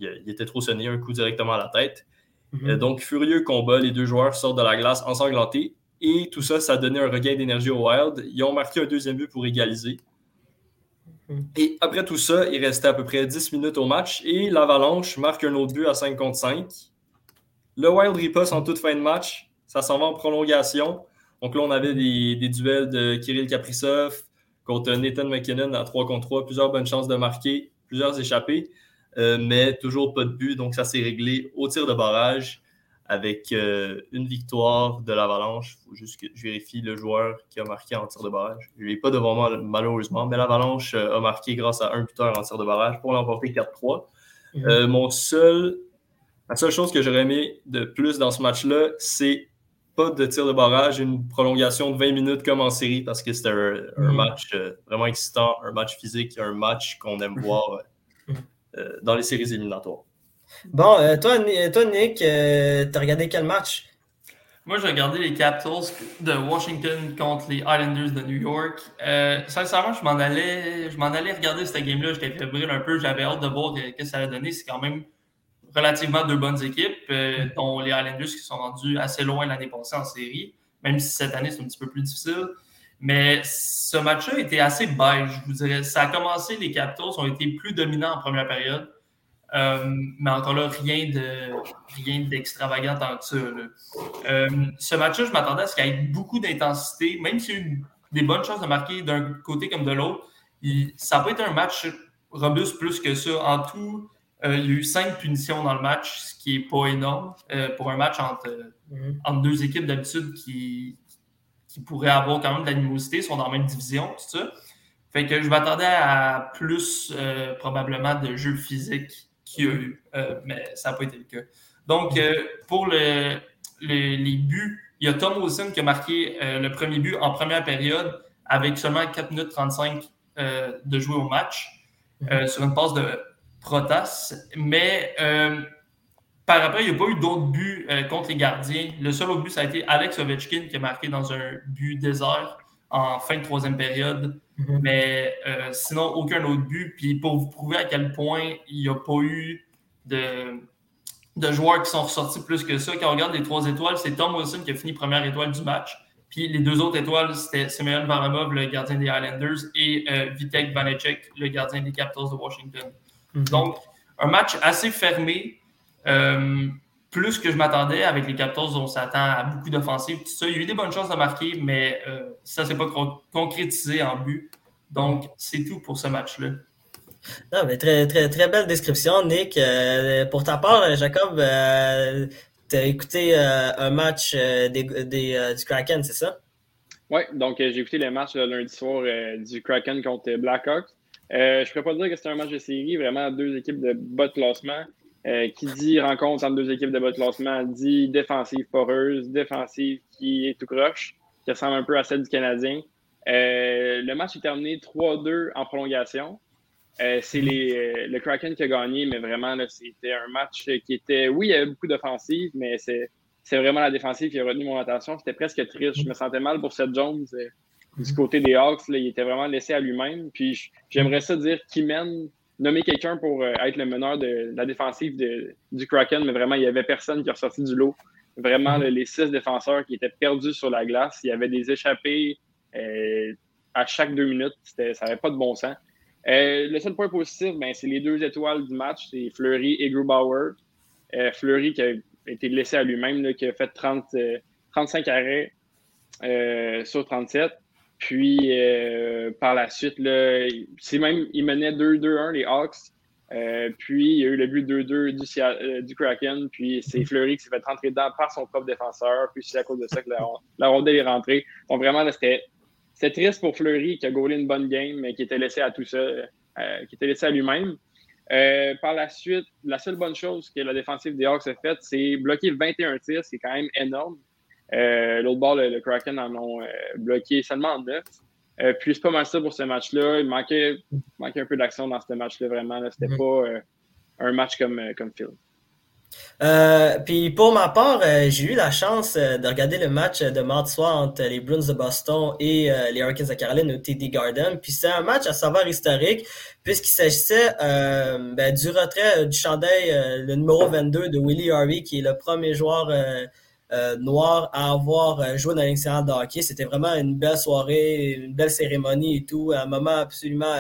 il, a- il était trop sonné, un coup directement à la tête. Euh, donc, furieux combat, les deux joueurs sortent de la glace ensanglantés. Et tout ça, ça a donné un regain d'énergie au Wild. Ils ont marqué un deuxième but pour égaliser. Et après tout ça, il restait à peu près 10 minutes au match et l'Avalanche marque un autre but à 5 contre 5. Le Wild riposte en toute fin de match. Ça s'en va en prolongation. Donc là, on avait des, des duels de Kirill Kaprizov contre Nathan McKinnon à 3 contre 3. Plusieurs bonnes chances de marquer, plusieurs échappées, euh, mais toujours pas de but. Donc ça s'est réglé au tir de barrage avec euh, une victoire de l'Avalanche. Il faut juste que je vérifie le joueur qui a marqué en tir de barrage. Je ne l'ai pas devant moi, malheureusement, mais l'Avalanche euh, a marqué grâce à un buteur en tir de barrage pour l'emporter 4-3. Euh, mon seul, la seule chose que j'aurais aimé de plus dans ce match-là, c'est pas de tir de barrage, une prolongation de 20 minutes comme en série parce que c'était un, un Mhm. match euh, vraiment excitant, un match physique, un match qu'on aime voir Mhm. euh, dans les séries éliminatoires. Bon, euh, toi, Ni- toi, Nick, euh, t'as regardé quel match? Moi, j'ai regardé les Capitals de Washington contre les Islanders de New York. Euh, sincèrement, je m'en allais, je m'en allais regarder cette game-là. J'étais fébrile un peu. J'avais hâte de voir ce que ça allait donner. C'est quand même relativement deux bonnes équipes, euh, dont les Islanders qui sont rendus assez loin l'année passée en série, même si cette année c'est un petit peu plus difficile. Mais ce match-là était assez beige, je vous dirais. Ça a commencé, les Capitals ont été plus dominants en première période. Euh, mais encore là, rien de rien d'extravagant tant que ça. Euh, ce match-là, je m'attendais à ce qu'il y ait beaucoup d'intensité, même s'il y a eu des bonnes chances de marquer d'un côté comme de l'autre. Ça pas été un match robuste plus que ça. En tout, euh, il y a eu cinq punitions dans le match, ce qui n'est pas énorme pour un match entre, Mhm. entre deux équipes d'habitude qui, qui pourraient avoir quand même de l'animosité, sont dans la même division, tout ça. Fait que je m'attendais à plus euh, probablement de jeux physiques qu'il y a eu, euh, mais ça n'a pas été le cas. Donc, euh, pour le- le- les buts, il y a Tom Wilson qui a marqué le premier but en première période avec seulement 4 minutes 35 euh, de jouer au match sur une passe de Protas. Mais par après, il n'y a pas eu d'autres buts euh, contre les gardiens. Le seul autre but, ça a été Alex Ovechkin qui a marqué dans un but désert en fin de troisième période. Mhm. Mais euh, sinon, aucun autre but. Puis pour vous prouver à quel point il n'y a pas eu de, de joueurs qui sont ressortis plus que ça, quand on regarde les trois étoiles, c'est Tom Wilson qui a fini première étoile du match. Puis les deux autres étoiles, c'était Semyon Varlamov, le gardien des Islanders, et euh, Vitek Vanecek, le gardien des Capitals de Washington. Mhm. Donc, un match assez fermé, euh, plus que je m'attendais avec les Capitals, on s'attend à beaucoup d'offensives, tout ça. Il y a eu des bonnes chances de marquer, mais euh, ça ne s'est pas con- concrétisé en but. Donc, c'est tout pour ce match-là. Non, mais très, très, très belle description, Nick. Euh, pour ta part, Jacob, euh, tu as écouté euh, un match euh, des, des, euh, du Kraken, c'est ça? Oui, donc euh, j'ai écouté le match le lundi soir euh, du Kraken contre Blackhawks. Euh, je ne pourrais pas dire que c'était un match de série, vraiment deux équipes de bas de classement. Euh, qui dit rencontre entre deux équipes de bas de classement dit défensive poreuse, défensive qui est tout croche, qui ressemble un peu à celle du Canadien. Euh, le match est terminé 3-2 en prolongation. Euh, c'est les, euh, le Kraken qui a gagné, mais vraiment, là, c'était un match qui était. Oui, il y avait beaucoup d'offensives, mais c'est, c'est vraiment la défensive qui a retenu mon attention. C'était presque triste. Je me sentais mal pour Seth Jones euh, du côté des Hawks. Là, il était vraiment laissé à lui-même. Puis j'aimerais ça dire qu'il mène, nommer quelqu'un pour euh, être le meneur de, la défensive de- du Kraken, mais vraiment, il n'y avait personne qui est ressorti du lot. Vraiment, là, les six défenseurs qui étaient perdus sur la glace. Il y avait des échappées euh, à chaque deux minutes. Ça n'avait pas de bon sens. Euh, le seul point positif, ben, c'est les deux étoiles du match, c'est Fleury et Grubauer. Euh, Fleury qui a été laissé à lui-même, qui a fait 30, euh, 35 arrêts sur 37. Puis euh, par la suite, là, c'est même, il menait 2-2-1 les Hawks. Euh, puis il y a eu le but 2-2 du, euh, du Kraken. Puis c'est Fleury qui s'est fait rentrer dedans par son propre défenseur. Puis c'est à cause de ça que la, la rondelle est rentrée. Donc vraiment, là, c'était c'était triste pour Fleury qui a gaulé une bonne game, mais qui était laissé à tout ça, euh, qui était laissé à lui-même. Par la suite, la seule bonne chose que la défensive des Hawks a faite, c'est bloquer 21 tirs. C'est quand même énorme. Euh, L'autre bord, le, le Kraken en ont euh, bloqué seulement 9. Euh, puis c'est pas mal ça pour ce match-là. Il manquait, manquait un peu d'action dans ce match-là, vraiment. là. C'était Mhm. pas euh, un match comme, comme Phil. Euh, puis pour ma part, j'ai eu la chance de regarder le match de mardi soir entre les Bruins de Boston et les Hurricanes de Caroline au TD Garden. Puis c'est un match à savoir historique puisqu'il s'agissait ben, du retrait du chandail, le numéro 22 de Willie Harvey, qui est le premier joueur euh, euh, noir à avoir euh, joué dans l'excellent de hockey. C'était vraiment une belle soirée, une belle cérémonie et tout, un moment absolument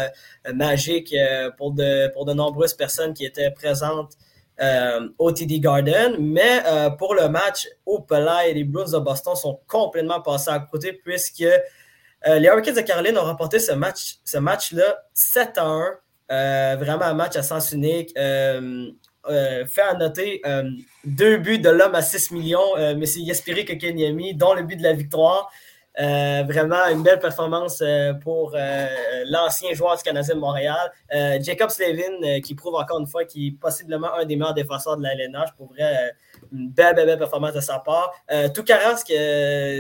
euh, magique euh, pour, de, nombreuses personnes qui étaient présentes au TD Garden. Mais pour le match au Pelay, les Bruins de Boston sont complètement passés à côté puisque les Hurricanes de Caroline ont remporté ce match, ce match-là 7 à 1. Euh, vraiment un match à sens unique. Euh, euh, fait à noter euh, deux buts de l'homme à 6 millions, euh, M. Yaspiri Kokeniemi, dont le but de la victoire. vraiment une belle performance pour l'ancien joueur du Canadien de Montréal. Jacob Slavin, qui prouve encore une fois qu'il est possiblement un des meilleurs défenseurs de la LNH. Pour une belle, belle, belle performance de sa part. Tout qui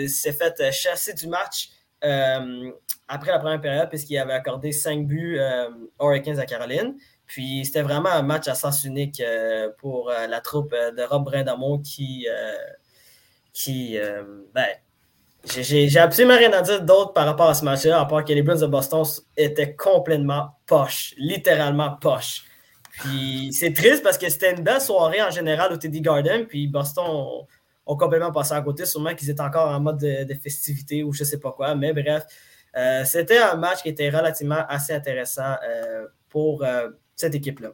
s'est fait chasser du match après la première période, puisqu'il avait accordé 5 buts aux Hurricanes à Caroline. Puis c'était vraiment un match à sens unique euh, pour euh, la troupe euh, de Rob Brindamont qui, qui ben, j'ai absolument rien à dire d'autre par rapport à ce match-là, à part que les Bruins de Boston étaient complètement poches, littéralement poches. Puis c'est triste parce que c'était une belle soirée en général au Teddy Garden, puis Boston ont, complètement passé à côté, sûrement qu'ils étaient encore en mode de, festivité ou je sais pas quoi, mais bref, c'était un match qui était relativement assez intéressant pour, cette équipe-là.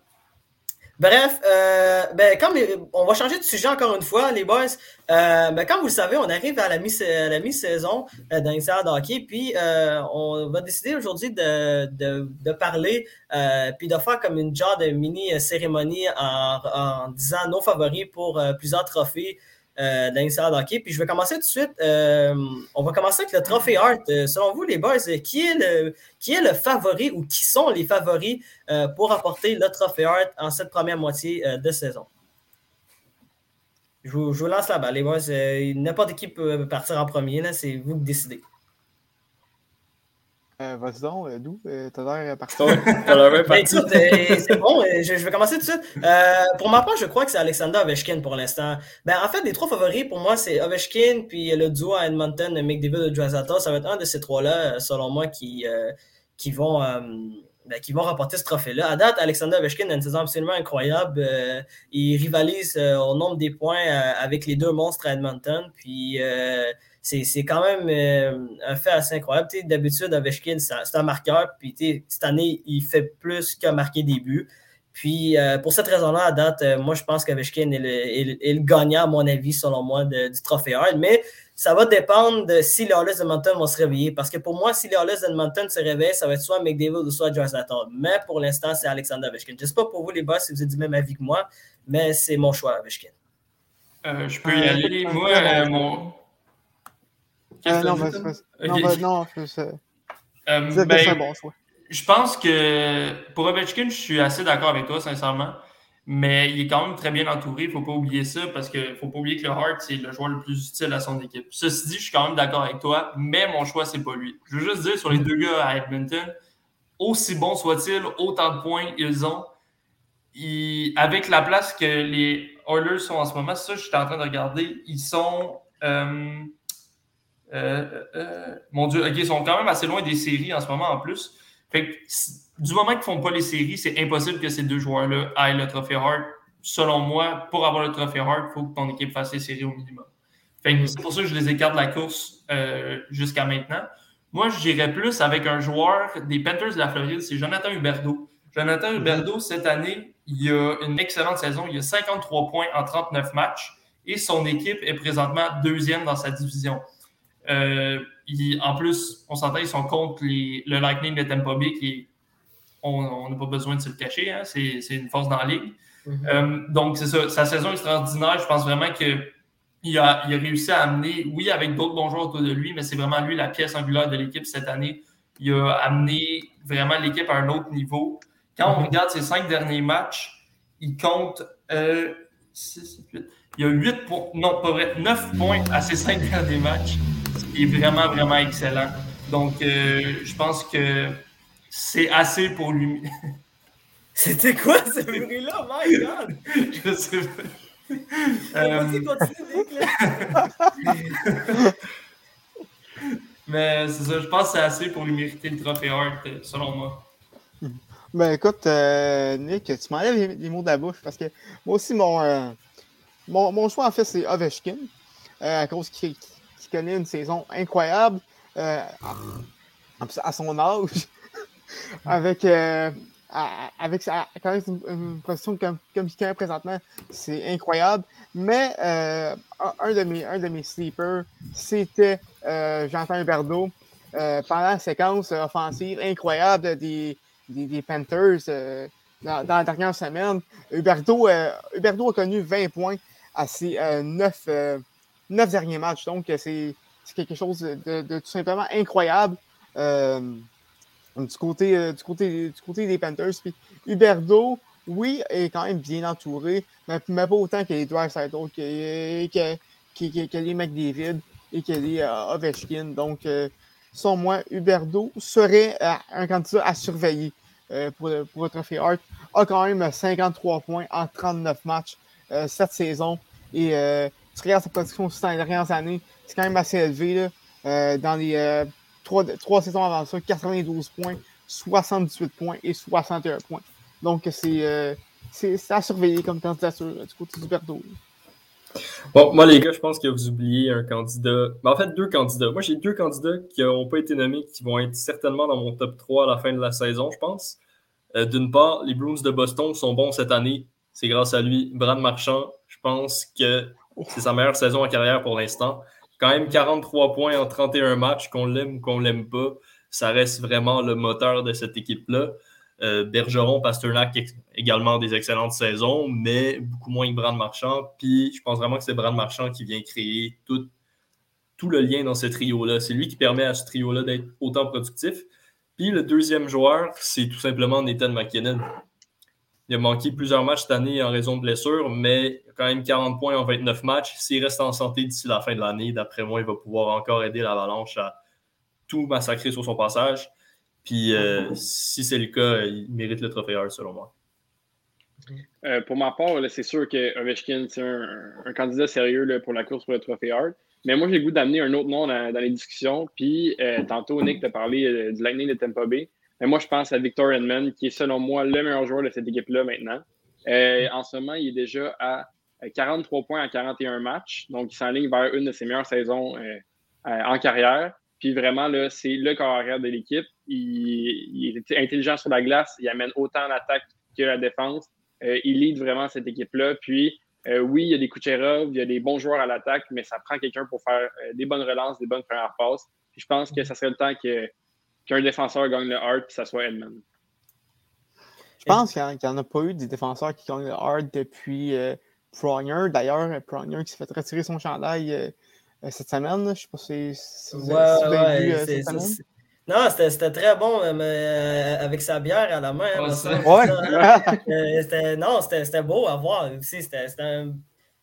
Bref, euh, ben, comme on va changer de sujet encore une fois, les boys. Euh, ben, comme vous le savez, on arrive à la mi-saison euh, dans les hockey, puis on va décider aujourd'hui de, de, parler, puis de faire comme une genre de mini cérémonie en, en disant nos favoris pour plusieurs trophées euh, hockey. Puis je vais commencer tout de suite. Euh, on va commencer avec le trophée Hart. Euh, selon vous, les boys, qui est, le, qui est le favori ou qui sont les favoris euh, pour apporter le trophée Hart en cette première moitié de saison? Je vous, lance la balle, les boys. N'importe qui peut partir en premier. C'est vous qui décidez. Euh, Vas-y donc, euh, d'où euh, t'as l'air parti. Ben, c'est bon, je, vais commencer tout de suite. pour ma part, je crois que c'est Alexander Ovechkin pour l'instant. Ben, en fait, les trois favoris pour moi, c'est Ovechkin, puis le duo à Edmonton, McDavid et Drazata. Ça va être un de ces trois-là, selon moi, qui, qui vont. Ben, qui vont remporter ce trophée-là. À date, Alexander Ovechkin a une saison absolument incroyable. il rivalise au nombre des points avec les deux monstres à Edmonton. Puis c'est quand même euh, un fait assez incroyable. D'habitude, Ovechkin, c'est un marqueur. Puis cette année, il fait plus qu'un marquer des buts. Puis euh, pour cette raison-là, à date, euh, moi je pense qu'Ovechkin est le, est, le, gagnant, à mon avis, selon moi, du trophée Hard. Mais ça va dépendre de si les Oilers Edmonton vont se réveiller. Parce que pour moi, si les Oilers Edmonton se réveillent, ça va être soit McDavid ou soit Joyce Mais pour l'instant, c'est Alexander Ovechkin. Je ne sais pas pour vous, les boss, si vous êtes du même avis que moi, mais c'est mon choix, Ovechkin. je peux y aller. Moi, mon, euh, non, mais non, non, euh, ben, bon choix. Je pense que pour Ovechkin, je suis assez d'accord avec toi, sincèrement. Mais il est quand même très bien entouré. Il ne faut pas oublier ça parce qu'il ne faut pas oublier que le Hart, c'est le joueur le plus utile à son équipe. Ceci dit, je suis quand même d'accord avec toi, mais mon choix, c'est pas lui. Je veux juste dire sur les deux gars à Edmonton, aussi bons soient-ils, autant de points ils ont, avec la place que les Oilers sont en ce moment, ça, je suis en train de regarder, ils sont. Euh, euh, euh, mon Dieu, ils sont quand même assez loin des séries en ce moment en plus. Fait que, du moment qu'ils ne font pas les séries, c'est impossible que ces deux joueurs-là aillent le trophée Hart. Selon moi, pour avoir le trophée Hart, il faut que ton équipe fasse les séries au minimum. c'est pour ça que je les écarte de la course euh, jusqu'à maintenant. Moi, j'irais plus avec un joueur des Panthers de la Floride, c'est Jonathan Huberdeau. Jonathan Huberdeau, cette année, il a une excellente saison. Il a 53 points en 39 matchs et son équipe est présentement deuxième dans sa division. Euh, en plus, on s'entend, ils sont contre le Lightning de Tampa Bay, qui on n'a pas besoin de se le cacher, hein, c'est une force dans la ligue. Mm-hmm. Euh, donc, c'est ça, sa saison extraordinaire, je pense vraiment qu'il a, il a réussi à amener, oui, avec d'autres bons joueurs autour de lui, mais c'est vraiment lui la pièce angulaire de l'équipe cette année. Il a amené vraiment l'équipe à un autre niveau. Quand on mm-hmm. regarde ses cinq derniers matchs, il compte euh, il y a 8 points, non, pas vrai, 9 points à ses cinq derniers matchs est vraiment, vraiment excellent. Donc, euh, je pense que c'est assez pour lui. C'était quoi ce bruit-là? My God! je sais pas. Euh... Mais c'est ça, je pense que c'est assez pour lui mériter le trophée Hart, selon moi. Ben écoute, euh, Nick, tu m'enlèves les, mots de la bouche parce que moi aussi, mon, euh, mon, mon, choix en fait, c'est Ovechkin. à cause qu'il connaît une saison incroyable euh, à, son âge, avec, euh, avec quand même une, position comme, il présentement, c'est incroyable. Mais euh, un, de mes, un de mes sleepers, c'était Jean-Pierre Huberdeau. pendant la séquence offensive incroyable des, des, Panthers dans, la dernière semaine, Huberto, Huberto a connu 20 points à ses 9, neuf derniers matchs. Donc, c'est quelque chose de, tout simplement incroyable. du, côté, du, côté, du côté des Panthers. Puis Huberdo, oui, est quand même bien entouré, mais, mais pas autant que les Dwight que, que, que, que, les McDavid et que les Ovechkin. Donc, euh, selon moi, Huberdo serait euh, un candidat à surveiller euh, pour, pour, le trophée Hart. A quand même 53 points en 39 matchs cette saison. Et tu sa production dans les dernières années, c'est quand même assez élevé. Là. dans les trois, trois saisons avant ça, 92 points, 78 points et 61 points. Donc, c'est à surveiller comme candidature du côté d'Huberdo. Bon, moi, les gars, je pense que vous oubliez un candidat. En fait, deux candidats. Moi, j'ai deux candidats qui n'ont pas été nommés, qui vont être certainement dans mon top 3 à la fin de la saison, je pense. Euh, d'une part, les Bruins de Boston sont bons cette année. C'est grâce à lui. Brad Marchand, je pense que c'est sa meilleure saison en carrière pour l'instant. Quand même 43 points en 31 matchs, qu'on l'aime ou qu'on l'aime pas, ça reste vraiment le moteur de cette équipe-là. Euh, Bergeron, Pasternak également des excellentes saisons, mais beaucoup moins que Brand Marchand. Puis je pense vraiment que c'est Brand Marchand qui vient créer tout, tout le lien dans ce trio-là. C'est lui qui permet à ce trio-là d'être autant productif. Puis le deuxième joueur, c'est tout simplement Nathan McKinnon. Il a manqué plusieurs matchs cette année en raison de blessures, mais quand même 40 points en 29 matchs. S'il reste en santé d'ici la fin de l'année, d'après moi, il va pouvoir encore aider l'Avalanche à tout massacrer sur son passage. Puis euh, si c'est le cas, il mérite le trophée Hart, selon moi. Euh, pour ma part, c'est sûr que Ovechkin, c'est un, candidat sérieux pour la course pour le trophée Hart. Mais moi, j'ai le goût d'amener un autre nom dans, les discussions. Puis, euh, tantôt, Nick t'a parlé du Lightning de Tampa Bay. Moi, je pense à Victor Edmond, qui est selon moi le meilleur joueur de cette équipe-là maintenant. en ce moment, il est déjà à 43 points en 41 matchs. Donc, il s'enligne vers une de ses meilleures saisons en carrière. Puis vraiment, là, c'est le carrière de l'équipe. Il, est intelligent sur la glace. Il amène autant l'attaque que la défense. Euh, il lead vraiment cette équipe-là. Puis, euh, oui, il y a des Kucherov, il y a des bons joueurs à l'attaque, mais ça prend quelqu'un pour faire euh, des bonnes relances, des bonnes premières passes. Puis je pense que ça serait le temps qu'un défenseur gagne le hard, puis ça soit Edmond. Je pense qu'il n'y en, a pas eu des défenseurs qui gagnent le hard depuis Pronger. D'ailleurs, Pronger qui s'est fait retirer son chandail euh, cette semaine. Je ne sais pas si, vous avez, vu euh, cette semaine. Non, c'était très bon euh, avec sa bière à la main. Hein, ouais. non, c'était beau à voir aussi. C'était un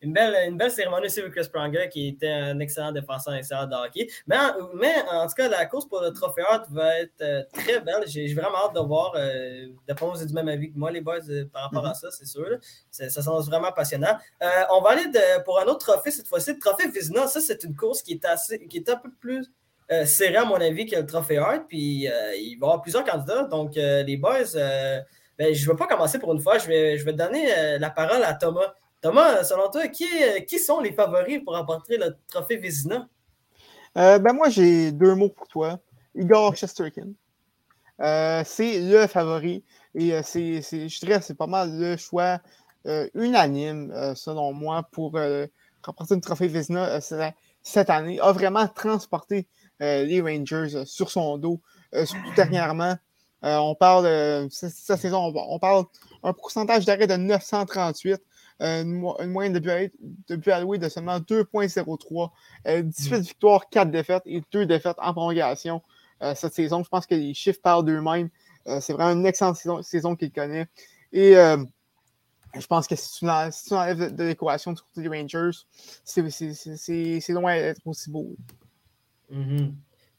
une belle, une belle cérémonie aussi avec Chris Pronger, qui était un excellent défenseur, un excellent de hockey. Mais, mais en tout cas, la course pour le trophée Hart va être euh, très belle. J'ai vraiment hâte de voir. Euh, D'après vous êtes du même avis que moi, les boys, euh, par rapport à mm-hmm. ça, c'est sûr. Ça semble vraiment passionnant. Euh, on va aller de, pour un autre trophée cette fois-ci. Le trophée Vizina, ça, c'est une course qui est, assez, qui est un peu plus. serrée, à mon avis, que le trophée Hart. Puis il va y avoir plusieurs candidats. Donc, les boys, ben, je ne vais pas commencer pour une fois. Je vais, je vais donner la parole à Thomas. Thomas, selon toi, qui, qui sont les favoris pour remporter le trophée Vizina? Euh, ben moi, j'ai deux mots pour toi. Igor Chesterkin. Euh, c'est le favori. Et euh, c'est, je dirais c'est pas mal le choix unanime, selon moi, pour remporter le trophée Vizina cette année. A vraiment transporté les Rangers sur son dos, surtout dernièrement. on parle, cette, saison, on, parle un pourcentage d'arrêt de 938 une, moyenne de but, de alloué de seulement 2,03, 18 euh, mm. victoires, 4 défaites et 2 défaites en prolongation euh, cette saison. Je pense que les chiffres parlent d'eux-mêmes. Euh, c'est vraiment une excellente saison, qu'il connaît. Et je pense que si tu, enlèves de, l'équation du côté des Rangers, c'est loin d'être aussi beau.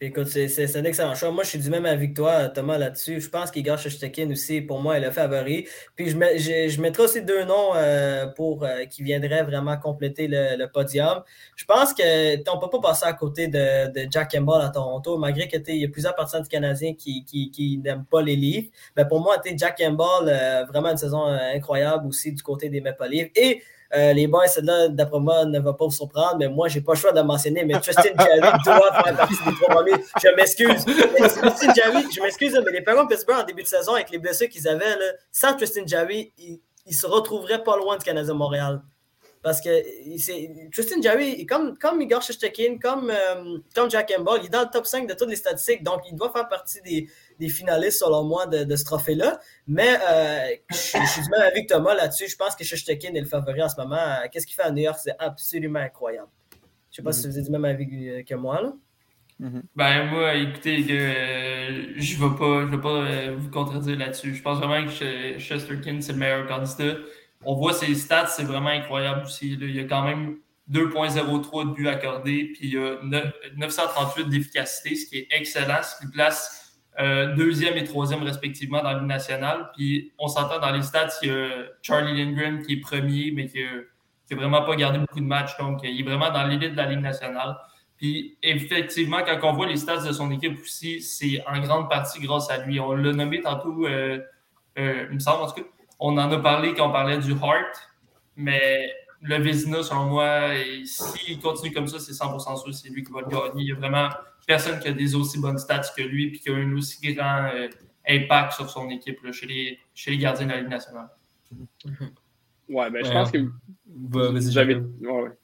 Mm-hmm. Écoute, c'est un excellent choix. Moi, je suis du même avis que toi, Thomas, là-dessus. Je pense qu'Igor Shoshtekin aussi, pour moi, est le favori. Puis je, je, mettrai aussi deux noms euh, pour euh, qui viendraient vraiment compléter le, podium. Je pense qu'on ne peut pas passer à côté de, Jack Campbell à Toronto, malgré qu'il y a plusieurs personnes du Canadien qui, qui, n'aiment pas les livres. Mais pour moi, Jack Campbell, euh, vraiment une saison incroyable aussi du côté des Maple Leafs. Et euh, les boys, celle-là, d'après moi, ne va pas vous surprendre, mais moi, j'ai pas le choix de mentionner. Mais Tristan Jarry doit faire partie des trois premiers. Je m'excuse. Tristan Jarry, je m'excuse, mais les Penguins de Pittsburgh en début de saison, avec les blessures qu'ils avaient, là, sans Tristan Jarry, ils, se retrouveraient pas loin du Canadien Montréal. Parce que Tristan Jarry, comme, comme Igor Shesterkin, comme, euh, comme Jack Campbell, il est dans le top 5 de toutes les statistiques, donc il doit faire partie des, des finalistes, selon moi, de, de ce trophée-là. Mais euh, je, suis du même avec Thomas là-dessus. Je pense que Shesterkin est le favori en ce moment. Qu'est-ce qu'il fait à New York? C'est absolument incroyable. Je sais pas si vous êtes du même avis que moi. Là. Ben, moi, écoutez, euh, je ne vais pas, je vais pas euh, vous contredire là-dessus. Je pense vraiment que Chesterkin, c'est le meilleur candidat. On voit ses stats, c'est vraiment incroyable aussi. Il y a quand même 2,03 de buts accordés, puis il y a 938 d'efficacité, ce qui est excellent, ce qui place euh, deuxième et troisième respectivement dans la Ligue nationale. Puis on s'entend dans les stats, il y a Charlie Lindgren qui est premier, mais qui n'a vraiment pas gardé beaucoup de matchs. Donc, il est vraiment dans l'élite de la Ligue nationale. Puis effectivement, quand on voit les stats de son équipe aussi, c'est en grande partie grâce à lui. On l'a nommé tantôt, euh, euh, il me semble en tout cas, on en a parlé quand on parlait du Heart, mais le Vézina, selon moi, s'il continue comme ça, c'est 100% sûr, c'est lui qui va le gagner. Il n'y a vraiment personne qui a des aussi bonnes stats que lui puis qui a un aussi grand euh, impact sur son équipe chez, les, chez les gardiens de la Ligue nationale. Ouais, ben, je pense que vous, avez,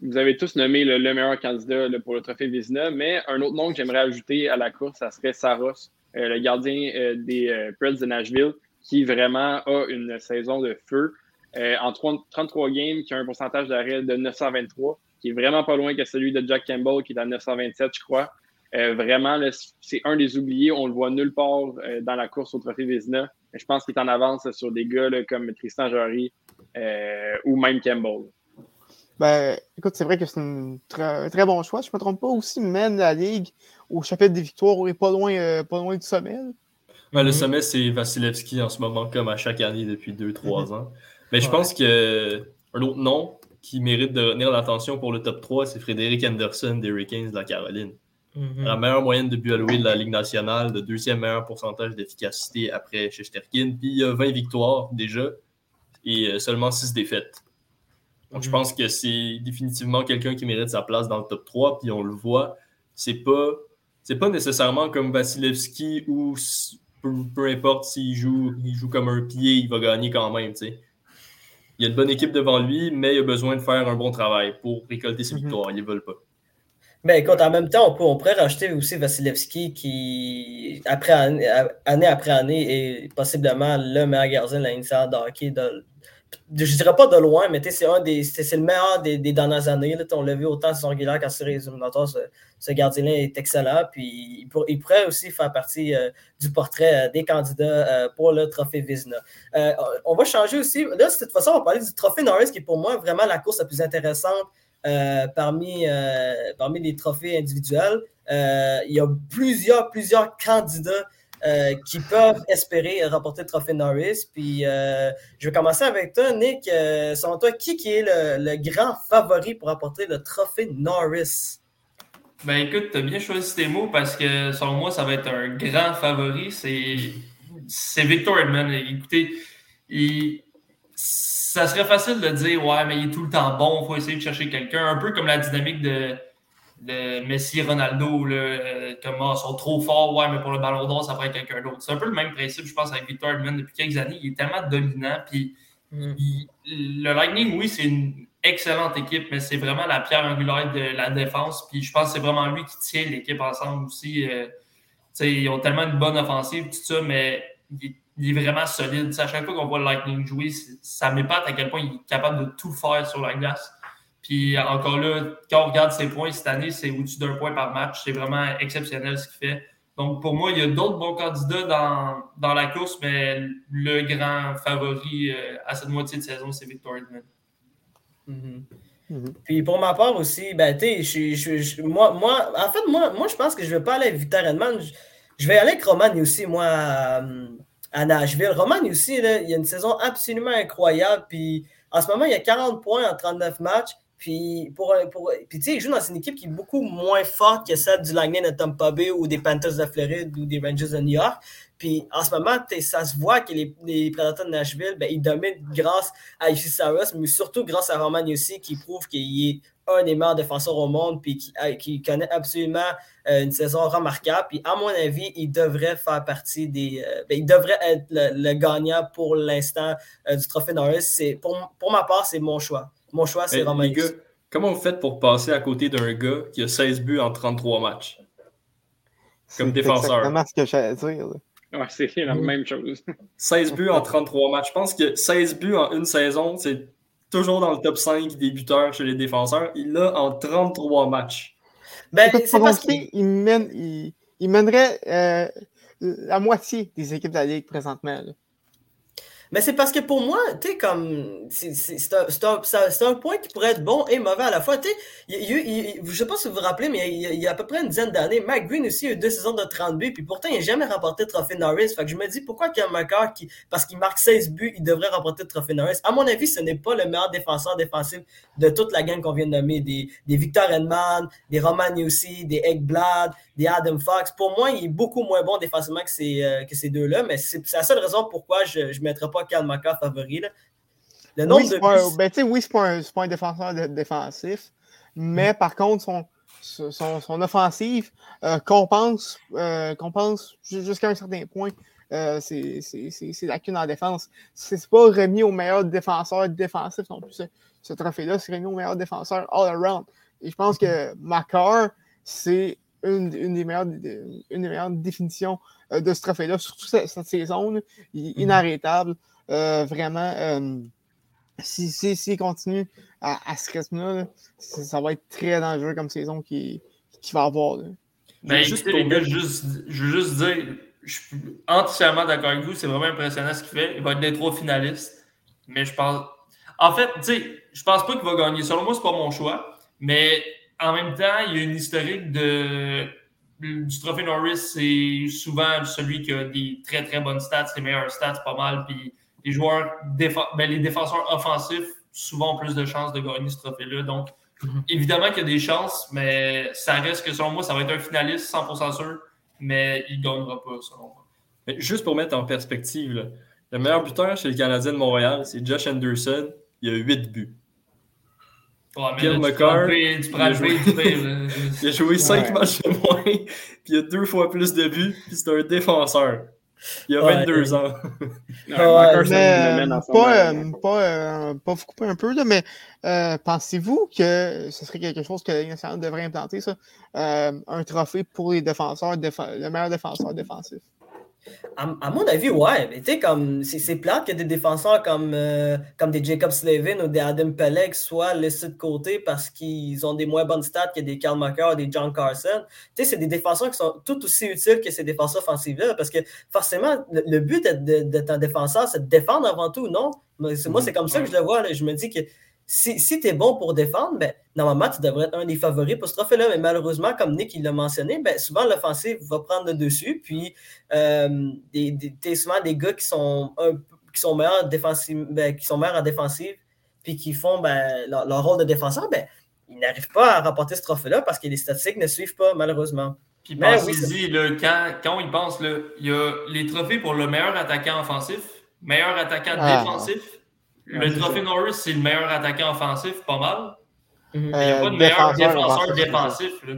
vous avez tous nommé le, meilleur candidat pour le trophée Vizina, mais un autre nom que j'aimerais ajouter à la course, ça serait Saros, euh, le gardien euh, des euh, Preds de Nashville, qui vraiment a une saison de feu. en 33 games, qui a un pourcentage d'arrêt de 923, qui est vraiment pas loin que celui de Jack Campbell, qui est à 927, je crois. Vraiment, c'est un des oubliés. On le voit nulle part dans la course au trophée Vizina. Je pense qu'il est en avance sur des gars comme Tristan Jory, euh, ou même Campbell. Ben, écoute, c'est vrai que c'est un très, bon choix. Je ne me trompe pas aussi, mène la Ligue au chapitre des victoires et pas loin, euh, pas loin du sommet. le mhm. sommet, c'est Vasilevski en ce moment, comme à chaque année depuis 2-3 mhm. ans. Mais je pense qu'un autre nom qui mérite de retenir l'attention pour le top 3, c'est Frédéric Anderson des Hurricanes de la Caroline. Mhm. La meilleure moyenne de buts alloués de la Ligue nationale, le deuxième meilleur pourcentage d'efficacité après Shesterkin. Puis il y a 20 victoires déjà et euh, seulement 6 défaites. Donc, je mhm. pense que c'est définitivement quelqu'un qui mérite sa place dans le top 3, puis on le voit. C'est pas, c'est pas nécessairement comme Vasilevski où peu, importe s'il joue, il joue comme un pied, il va gagner quand même. Il y a une bonne équipe devant lui, mais il a besoin de faire un bon travail pour récolter ses mhm. victoires. Il ne veulent pas. Ben écoute, en même temps, on, pourrait rajouter aussi Vasilevski qui, année, après année, est possiblement le meilleur gardien de la de hockey je dirais pas de loin, mais c'est un des c'est le meilleur des, dernières années. Là, on l'a vu autant sur régulière qu'en série éliminatoire. Ce, ce gardien-là est excellent. Puis il, pourrait aussi faire partie euh, du portrait euh, des candidats euh, pour le trophée Vizna. on va changer aussi. Là, de toute façon, on va parler du trophée Norris, qui est pour moi vraiment la course la plus intéressante parmi, parmi les trophées individuels. il y a plusieurs, plusieurs candidats euh, qui peuvent espérer remporter le trophée Norris. Puis euh, je vais commencer avec toi, Nick. Euh, selon toi, qui, qui est le, grand favori pour remporter le trophée Norris? Ben écoute, tu as bien choisi tes mots parce que selon moi, ça va être un grand favori. C'est Victor Edmond. Écoutez, ça serait facile de dire Ouais, mais il est tout le temps bon, il faut essayer de chercher quelqu'un. Un peu comme la dynamique de, de Messi, Ronaldo, là, euh, comme ah, sont trop forts, ouais, mais pour le ballon d'or, ça prend quelqu'un d'autre. C'est un peu le même principe, je pense, avec Victor Edmond depuis quelques années. Il est tellement dominant. Puis mm. le Lightning, oui, c'est une excellente équipe, mais c'est vraiment la pierre angulaire de la défense. Puis je pense que c'est vraiment lui qui tient l'équipe ensemble aussi. Euh, ils ont tellement une bonne offensive, tout ça, mais il, est vraiment solide. à chaque fois qu'on voit le Lightning jouer, ça m'épate à quel point il est capable de tout faire sur la glace. Puis encore là, quand on regarde ses points cette année, c'est au-dessus d'un point par match. C'est vraiment exceptionnel ce qu'il fait. Donc pour moi, il y a d'autres bons candidats dans, dans, la course, mais le grand favori euh, à cette moitié de saison, c'est Victor Edmond. Mm-hmm. Mm-hmm. Puis pour ma part aussi, ben, je, moi, moi, en fait, moi, moi, je pense que je ne vais pas aller avec Victor Edmond. Je, vais aller avec Roman aussi, moi, à, Nashville. Roman aussi, là, il y a une saison absolument incroyable. Puis en ce moment, il a 40 points en 39 matchs. Puis, pour, pour, puis il joue dans une équipe qui est beaucoup moins forte que celle du Lightning de Tampa Bay ou des Panthers de Floride ou des Rangers de New York. Puis en ce moment, ça se voit que les, les Predators de Nashville, ben, ils dominent grâce à Ishi Saros, mais surtout grâce à Roman aussi, qui prouve qu'il est un des meilleurs défenseurs au monde, puis qui, euh, qui connaît absolument euh, une saison remarquable. Puis à mon avis, il devrait faire partie des. Euh, ben, il devrait être le, gagnant pour l'instant du Trophée Norris. Pour, pour ma part, c'est mon choix. Mon choix, c'est Romain. Comment vous faites pour passer à côté d'un gars qui a 16 buts en 33 matchs? Comme défenseur. C'est exactement ce que j'allais dire. Ouais, c'est la même chose. 16 buts en 33 matchs. Je pense que 16 buts en une saison, c'est toujours dans le top 5 des buteurs chez les défenseurs. Il l'a en 33 matchs. Ben, c'est parce continuer, il, mène, il, il mènerait euh, la moitié des équipes de la Ligue présentement. là. Mais c'est parce que pour moi, tu sais, comme. c'est- un, un- point qui pourrait être bon et mauvais à la fois. Tu sais, je sais pas si vous vous rappelez, mais il y a, à peu près une dizaine d'années, Mike Green aussi a eu deux saisons de 30 buts, puis pourtant, il n'a jamais remporté le trophée Norris. Fait que je me dis, pourquoi Cam McCarr, qui, parce qu'il marque 16 buts, il devrait remporter le trophée Norris? À mon avis, ce n'est pas le meilleur défenseur défensif de toute la gang qu'on vient de nommer. Des, des Victor Edman, des Roman aussi, des Ekblad, des Adam Fox. Pour moi, il est beaucoup moins bon défensivement que ces, euh, que ces deux-là, mais c'est la seule raison pourquoi je ne mettrais pas Cal McCarr favori. là. Le nombre Oui, de pas, un- buts- ben, oui, c'est pas, un- c'est pas un défenseur dé- défensif, mais Mm. par contre, son, son, son offensive euh, compense, euh, compense ju- jusqu'à un certain point euh, ses, ses- ses- ses lacunes en défense. C'est pas remis au meilleur défenseur défensif non plus, ce, ce trophée-là. C'est remis au meilleur défenseur all-around. Et je pense que Macar, c'est une, une des meilleures, une des meilleures définitions de ce trophée-là, surtout cette, cette saison. Il Mhm. inarrêtable. Euh, vraiment, euh, si, si, s'il continue à, à ce rythme-là, là, ça, ça va être très dangereux comme saison qu'il qu'il va avoir. là. Ben, Juste les gars, juste, je veux juste dire, je suis entièrement d'accord avec vous. C'est vraiment impressionnant ce qu'il fait. Il va être des trois finalistes. Mais je pense. En fait, tu sais, je pense pas qu'il va gagner. Selon moi, c'est pas mon choix. Mais en même temps, il y a une historique de. Du trophée Norris, c'est souvent celui qui a des très très bonnes stats, les meilleures stats, pas mal. Puis les joueurs, ben, les défenseurs offensifs, souvent ont plus de chances de gagner ce trophée-là. Donc, évidemment qu'il y a des chances, mais ça reste que selon moi, ça va être un finaliste 100% sûr, mais il ne gagnera pas, selon moi. Mais juste pour mettre en perspective, là, le meilleur buteur chez les Canadiens de Montréal, c'est Josh Anderson. Il a 8 buts. Ouais, mais Pierre là, tu McCarr, il a joué-. Il a joué 5 Ouais. matchs de moins, puis il a deux fois plus de buts, puis c'est un défenseur. Il a Ouais. 22 ans. Ouais, Mais euh, pas, euh, pas, pas vous couper un peu, là, mais euh, pensez-vous que ce serait quelque chose que la nationale devrait implanter, ça? Euh, un trophée pour les défenseurs, défe- le meilleur défenseur défensif. À, à mon avis, ouais. Mais tu sais, comme c'est plate que des défenseurs comme, euh, comme des Jacob Slavin ou des Adam Pelleg soient laissés de côté parce qu'ils ont des moins bonnes stats que des Karl Macker, des John Carson. Tu sais, c'est des défenseurs qui sont tout aussi utiles que ces défenseurs offensifs-là parce que forcément, le, le but d'être un défenseur, c'est de défendre avant tout, non? Moi, c'est comme ça que je le vois. là. Je me dis que si, si tu es bon pour défendre, ben, normalement, tu devrais être un des favoris pour ce trophée-là. Mais malheureusement, comme Nick il l'a mentionné, ben, souvent l'offensive va prendre le dessus. Puis, euh, des- t'es souvent des gars qui sont, un qui sont meilleurs défensive, ben, qui sont meilleurs en défensive, puis qui font ben, leur, leur rôle de défenseur, ben, ils n'arrivent pas à remporter ce trophée-là parce que les statistiques ne suivent pas, malheureusement. Puis Ben pensez-y, là, quand, quand on y pense, là, il y a les trophées pour le meilleur attaquant offensif, meilleur attaquant Ah. défensif. Le trophée. Norris, c'est le meilleur attaquant offensif, pas mal. Mhm. Il n'y a Euh, pas de meilleur défenseur défensif. là.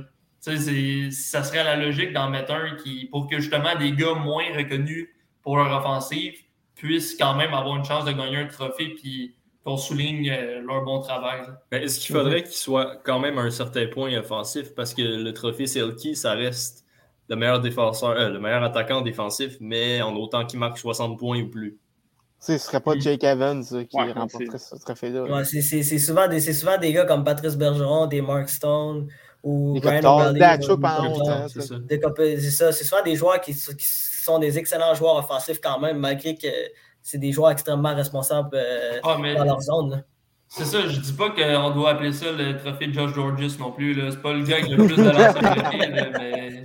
Ça serait la logique d'en mettre un qui, pour que justement des gars moins reconnus pour leur offensive puissent quand même avoir une chance de gagner un trophée puis qu'on souligne euh, leur bon travail. est-ce qu'il faudrait qu'il soit quand même à un certain point offensif? Parce que le trophée Selkie, ça reste le meilleur défenseur, euh, le meilleur attaquant défensif, mais en autant qu'il marque 60 points ou plus. Sais, ce serait pas Mm. Jake Evans euh, qui Ouais, remporterait ce trophée-là. Ouais, c'est- c'est c'est souvent, souvent des gars comme Patrice Bergeron, des Mark Stone ou Kopitar, O'Reilly. C'est ça. C'est ça, c'est souvent des joueurs qui, qui sont des excellents joueurs offensifs quand même, malgré que c'est des joueurs extrêmement responsables euh, Ah, mais dans leur zone. là. c'est ça, je dis pas qu'on doit appeler ça le trophée Josh Georges non plus. C'est pas le gars avec le plus de lancers mais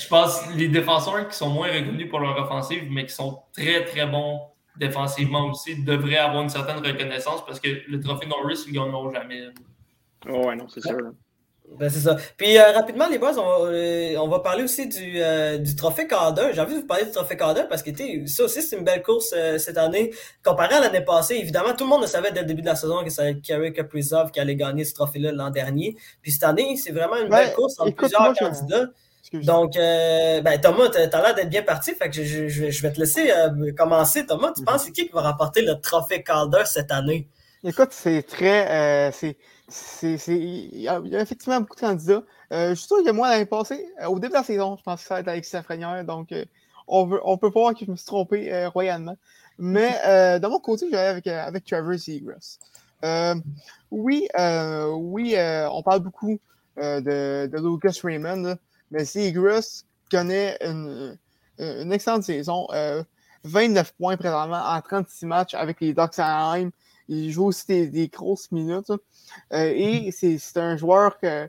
je pense que les défenseurs qui sont moins reconnus pour leur offensive, mais qui sont très très bons défensivement aussi, devraient avoir une certaine reconnaissance parce que le trophée Norris, ils ne gagneront jamais. Oh, ouais, non, c'est sûr. là. Ben, c'est ça. Puis euh, rapidement, les boys, on, va- euh, on va parler aussi du, euh, du trophée Calder. J'ai envie de vous parler du trophée Calder parce que ça aussi, c'est une belle course euh, cette année. Comparé à l'année passée, évidemment, tout le monde le savait dès le début de la saison que ça allait être Kerry Kaprizov qui allait gagner ce trophée-là l'an dernier. Puis cette année, c'est vraiment une Ouais, belle course entre écoute, plusieurs moi, candidats. Donc, euh, ben, Thomas, t'as t'as l'air d'être bien parti. Fait que je, je- je vais- je vais te laisser euh, commencer. Thomas, tu Mhm. penses c'est qui qui va remporter le trophée Calder cette année? Écoute, c'est très. euh, c'est, il, y a, effectivement beaucoup de candidats. Je suis sûr que moi, l'année passée, au début de la saison, je pensais que ça allait être Alexis Lafrenière. Donc, on, veut, on peut pas voir que je me suis trompé royalement. Mais de mon côté, j'allais avec, euh, avec Trevor Zegras. Euh, oui, oui, on parle beaucoup de, de Lucas Raymond, là, mais Zegras connaît une, une excellente saison. Euh, 29 points présentement en 36 matchs avec les Ducks Anaheim. Il joue aussi des, des grosses minutes. là. Euh, et c'est c'est un joueur que,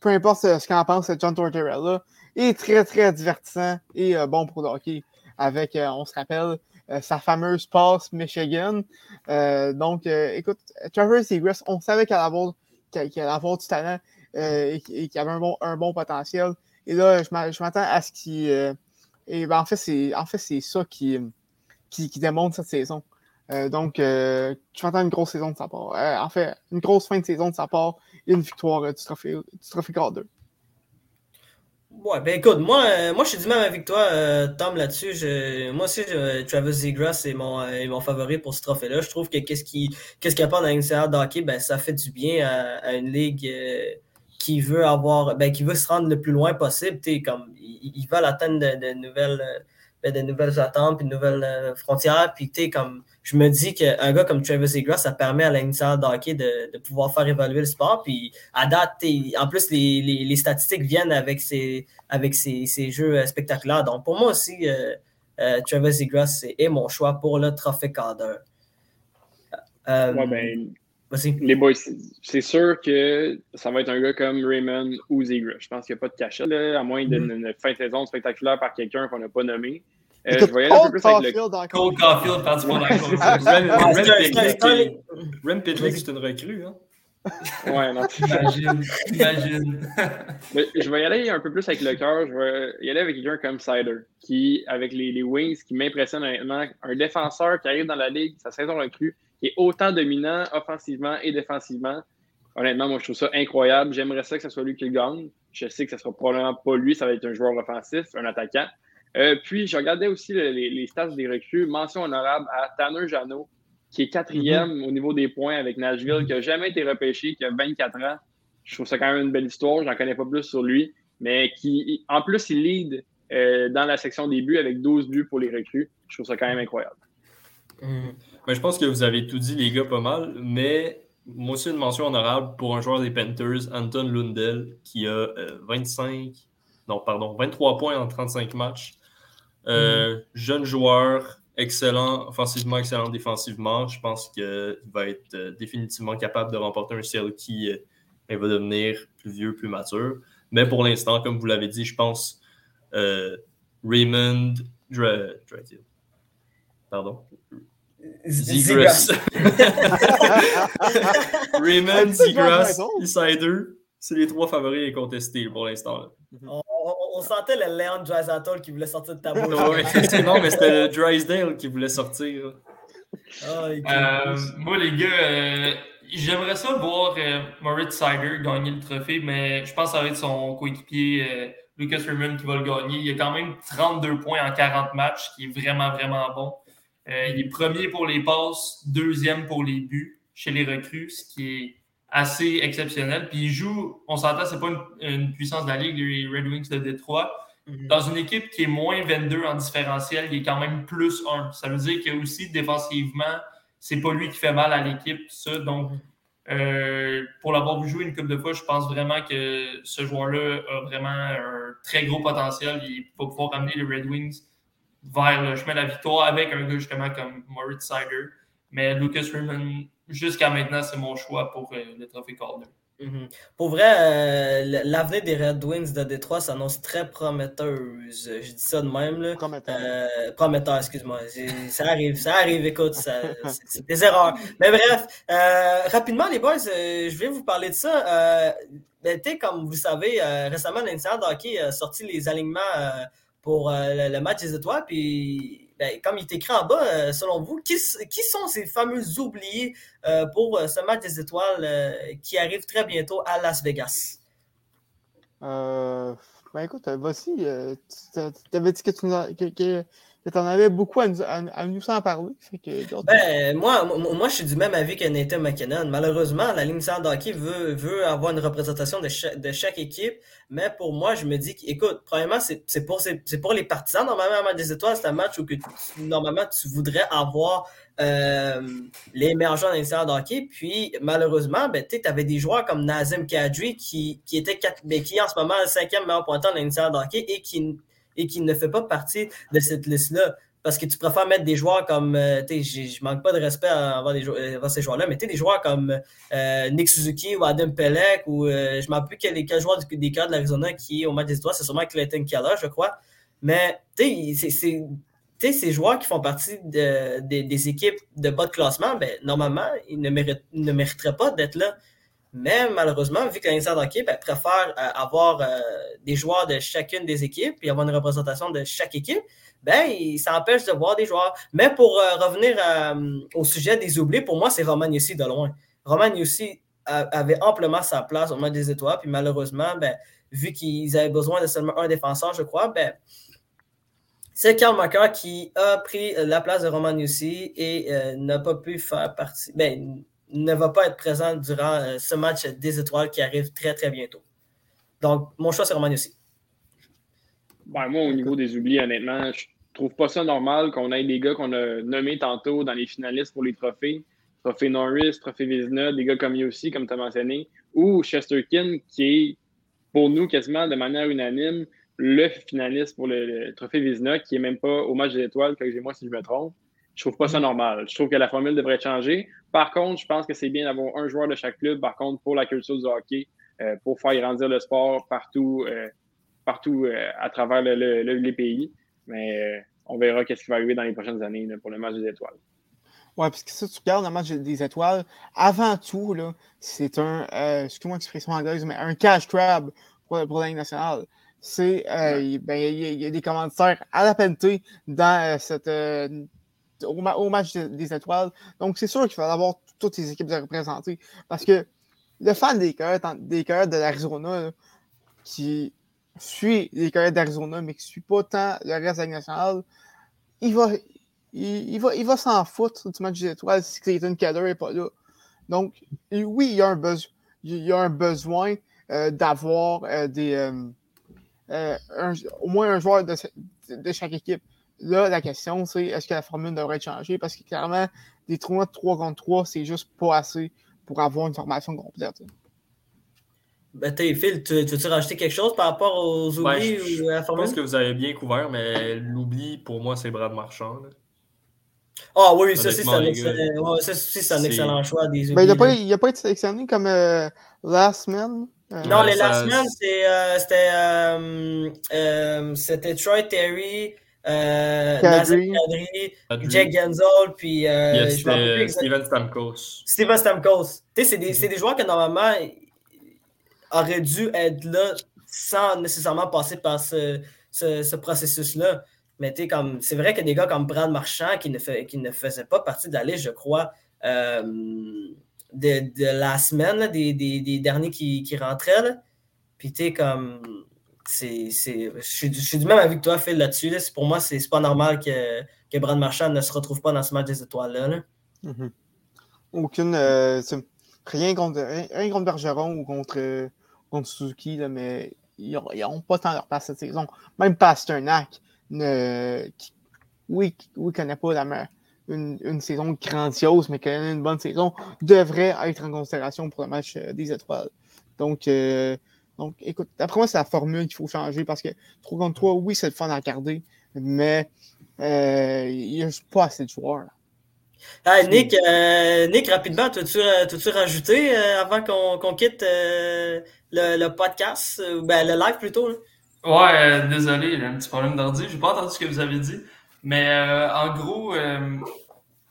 peu importe ce qu'en pense John Tortorella, est très, très divertissant et euh, bon pour le hockey. Avec, euh, on se rappelle, euh, sa fameuse passe Michigan. Euh, donc, euh, écoute, Trevor Zegras, on savait qu'elle allait avoir, qu'elle qu'elle allait avoir du talent euh, et, et qu'il avait un bon, un bon potentiel. Et là, je m'a- je m'attends à ce qu'il. euh, et ben, en fait, c'est en fait, c'est ça qui, qui, démontre cette saison. Euh, donc, euh, je m'attends à une grosse saison de sa part. En fait, une grosse fin de saison de sa part et une victoire du trophée, du trophée Calder. deux. Ouais, ben écoute, moi, moi je suis du même avec toi, Tom, là-dessus. Moi aussi, Travis Zegras est mon, favori pour ce trophée-là. Je trouve que qu'est-ce qui apporte dans l'NCAA de hockey, ben, ça fait du bien à, à une ligue qui veut avoir ben, qui veut se rendre le plus loin possible. Comme, ils, veulent atteindre de, nouvelles, euh, ben, de nouvelles attentes puis de nouvelles euh, frontières. Puis comme je me dis qu'un gars comme Travis Zegras, ça permet à l'NCAA de hockey de, de pouvoir faire évoluer le sport. Puis à date, en plus, les, les, statistiques viennent avec ces avec jeux euh, spectaculaires. Donc, pour moi aussi, Travis Zegras est, mon choix pour le trophée Calder. Euh, ben. Les boys, c'est- sûr que ça va être un gars comme Raymond ou Zegras. Je pense qu'il n'y a pas de cachette, là, à moins d'une Mm-hmm. une fin de saison spectaculaire par quelqu'un qu'on n'a pas nommé. Euh, je vais y aller un peu plus avec le. Cole Caulfield, Rem c'est un- Pitlick, c'est un- une recrue. Hein? Ouais, non. Imagine, imagine. Mais je vais y aller un peu plus avec le cœur. Je vais y aller avec quelqu'un comme Sider, qui, avec les, les Wings, qui m'impressionne honnêtement. Un défenseur qui arrive dans la ligue, sa saison recrue, qui est autant dominant offensivement et défensivement. Honnêtement, moi, je trouve ça incroyable. J'aimerais ça que ce soit lui qui le gagne. Je sais que ce sera probablement pas lui, ça va être un joueur offensif, un attaquant. Euh, puis, je regardais aussi le- les, les stats des recrues. Mention honorable à Tanner Janot, qui est quatrième au niveau des points avec Nashville, qui n'a jamais été repêché, qui a 24 ans. Je trouve ça quand même une belle histoire. J'en connais pas plus sur lui. Mais qui, en plus, il lead euh, dans la section des buts avec 12 buts pour les recrues. Je trouve ça quand même incroyable. Mhm. Mais je pense que vous avez tout dit, les gars, pas mal. Mais moi aussi, une mention honorable pour un joueur des Panthers, Anton Lundell, qui a euh, 25, non, pardon, 23 points en 35 matchs. Euh, Jeune joueur, excellent offensivement, excellent défensivement. Je pense qu'il va être euh, définitivement capable de remporter un ciel qui euh, va devenir plus vieux, plus mature. Mais pour l'instant, comme vous l'avez dit, je pense euh, Raymond Dra-. Pardon. Zegras. Raymond, raison. Insider, c'est les trois favoris incontestés pour l'instant. On, on- on sentait le Leon Draisaitl qui voulait sortir de ta bouche. Non, mais c'était le Drysdale qui voulait sortir. Euh, moi, les gars, euh, j'aimerais ça voir euh, Moritz Sider gagner le trophée, mais je pense que ça va être son coéquipier euh, Lucas Raymond qui va le gagner. Il a quand même 32 points en 40 matchs, qui est vraiment, vraiment bon. Euh, il est premier pour les passes, deuxième pour les buts chez les recrues, ce qui est assez exceptionnel. Puis il joue, on s'entend, c'est pas une, une puissance de la Ligue, les Red Wings de Détroit. Mhm. Dans une équipe qui est moins 22 en différentiel, il est quand même plus 1. Ça veut dire que aussi défensivement, c'est pas lui qui fait mal à l'équipe, ça. Donc, euh, pour l'avoir vu jouer une couple de fois, je pense vraiment que ce joueur-là a vraiment un très gros potentiel. Il va pouvoir amener les Red Wings vers le chemin de la victoire avec un gars justement comme Moritz Sider. Mais Lucas Raymond, jusqu'à maintenant, c'est mon choix pour euh, le trophée Calder. Mhm. Pour vrai, euh, l'avenir des Red Wings de Détroit s'annonce très prometteuse. Je dis ça de même. Là. Prometteur. Euh, prometteur, excuse-moi. Ça arrive, ça arrive, écoute, c'est des erreurs. Mais bref, euh, rapidement, les boys, euh, je vais vous parler de ça. Euh, ben, tu sais, comme vous savez, euh, récemment, l'Institut de hockey a sorti les alignements euh, pour euh, le, match des étoiles. Puis, ben, comme il est écrit en bas, euh, selon vous, qui, qui sont ces fameux oubliés euh, pour ce match des étoiles qui arrive très bientôt à Las Vegas? Ben écoute, euh, tu t'avais dit que tu, que, que, tu en avais beaucoup à nous, en parler. ben, moi, moi, je suis du même avis que Nathan McKinnon. Malheureusement, la ligne sans hockey veut, veut avoir une représentation de chaque, de chaque équipe, mais pour moi, je me dis écoute, premièrement, c'est pour, pour les partisans. Normalement, des étoiles, c'est un match où que normalement tu voudrais avoir euh, les meilleurs joueurs dans hockey. Puis, malheureusement, ben, tu avais des joueurs comme Nazem Kadri qui, qui était ben, qui en ce moment le cinquième meilleur pointeur dans les hockey et qui et qui ne fait pas partie de cette liste-là. Parce que tu préfères mettre des joueurs comme. Euh, je manque pas de respect envers, euh, ces joueurs-là, mais des joueurs comme euh, Nick Suzuki ou Adam Pelek ou je ne me rappelle plus quel, quel joueur des cas de l'Arizona qui est au match des étoiles, c'est sûrement Clayton Keller, je crois. Mais c'est ces joueurs qui font partie de, des équipes de bas de classement, ben, normalement, ils ne, ne mériteraient pas d'être là. Mais malheureusement, vu que Hockey ben, préfère euh, avoir euh, des joueurs de chacune des équipes et avoir une représentation de chaque équipe, ben, ça empêche de voir des joueurs. Mais pour euh, revenir au sujet des oubliés, pour moi, c'est Roman Yossi de loin. Roman Yossi avait amplement sa place au match des étoiles, puis malheureusement, ben, vu qu'ils avaient besoin de seulement un défenseur, je crois, ben, c'est Karl Macker qui a pris la place de Roman Yossi et n'a pas pu faire partie. Ben, ne va pas être présent durant euh, ce match des étoiles qui arrive très, très bientôt. Donc, mon choix, c'est Roman aussi. Ben, moi, au niveau des oublis, honnêtement, je trouve pas ça normal qu'on ait des gars qu'on a nommés tantôt dans les finalistes pour les trophées. Trophée Norris, Trophée Vizina, des gars comme aussi, comme tu as mentionné, ou Chesterkin, qui est pour nous quasiment de manière unanime le finaliste pour le, Trophée Vizina, qui n'est même pas au match des étoiles, que j'ai moi si je me trompe. Je trouve pas ça normal. Je trouve que la formule devrait changer. Par contre, je pense que c'est bien d'avoir un joueur de chaque club, par contre, pour la culture du hockey, euh, pour faire grandir le sport partout, euh, partout euh, à travers les pays. Mais on verra ce qui va arriver dans les prochaines années pour le match des étoiles. Oui, parce que ça, tu regardes le match des étoiles, avant tout, c'est un, excuse-moi l'expression anglaise, mais un cash grab pour, pour nationale. C'est, ben, il y, a des commentaires à la peine dans cette au, match des étoiles. Donc, c'est sûr qu'il va avoir toutes ces équipes à représenter. Parce que le fan des cœurs des de l'Arizona, qui suit les cœurs d'Arizona, mais qui ne suit pas tant le reste de la nationale, il va, il, va, il va s'en foutre du match des étoiles si Clayton Keller n'est pas là. Donc, oui, il y a un, besoin d'avoir des. Au moins un joueur de chaque équipe. Là, la question, c'est est-ce que la formule devrait être changée? Parce que clairement, des tournois de 3 contre 3, c'est juste pas assez pour avoir une formation complète. Ben, Phil, tu, tu veux rajouter quelque chose par rapport aux ben, oublis ou à la formule? Je pense que vous avez bien couvert, mais l'oubli, pour moi, c'est Brad Marchand. Ah oui, ça, c'est un, excellent... un excellent choix des ben, oublis. il n'a pas, été sélectionné comme euh, Last Man. Euh, non, les Last Man, euh, c'était Troy Terry, euh, Kadri, Jack Gensel, puis euh, Steven Stamkos. Steven Stamkos. C'est des, des, joueurs qui normalement auraient dû être là sans nécessairement passer par ce, ce, ce processus-là. Mais comme c'est vrai que des gars comme Brad Marchand qui ne, fait, qui ne faisaient pas partie de la liste, je crois, euh, de, de, la semaine, des, des, des, derniers qui, qui rentraient. Là. Puis tu comme je, suis, du même avis que toi, Phil, là-dessus. Pour moi, c'est, pas normal que, que Brad Marchand ne se retrouve pas dans ce match des étoiles-là. Mm-hmm. Aucune. Euh, rien, contre, contre Bergeron ou contre, contre Suzuki, là, mais ils n'ont pas tant leur place cette saison. Même Pasternak, ne, qui, oui, oui, connaît pas la, une, une, saison grandiose, mais connaît une bonne saison, devrait être en considération pour le match euh, des étoiles. Donc, euh, donc, écoute, d'après moi, c'est la formule qu'il faut changer parce que 3 contre 3, oui, c'est le fun à regarder, mais euh, il n'y a pas assez de joueurs. Nick, euh, Nick, rapidement, as-tu euh, rajouté avant qu'on quitte le, podcast, ben, le live plutôt? Ouais, désolé, j'ai un petit problème d'ordi. Je n'ai pas entendu ce que vous avez dit. Mais en gros,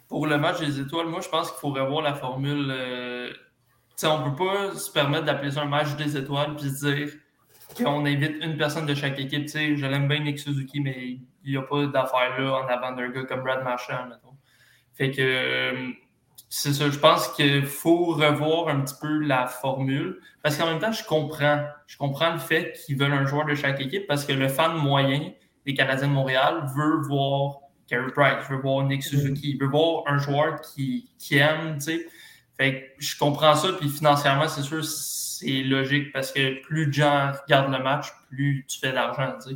pour le match des étoiles, moi, je pense qu'il faut revoir la formule on ne peut pas se permettre d'appeler ça un match des étoiles puis se dire qu'on invite une personne de chaque équipe. je l'aime bien Nick Suzuki, mais il n'y a pas d'affaire là en avant d'un gars comme Brad Marchand. Fait que euh, c'est ça. Je pense qu'il faut revoir un petit peu la formule. Parce qu'en même temps, je comprends. Je comprends le fait qu'ils veulent un joueur de chaque équipe parce que le fan moyen, des Canadiens de Montréal veut voir Carey Price, veut voir Nick Suzuki, veut voir un joueur qui, qui aime, tu sais. Fait que je comprends ça, puis financièrement, c'est sûr, c'est logique parce que plus de gens regardent le match, plus tu fais d'argent, tu sais.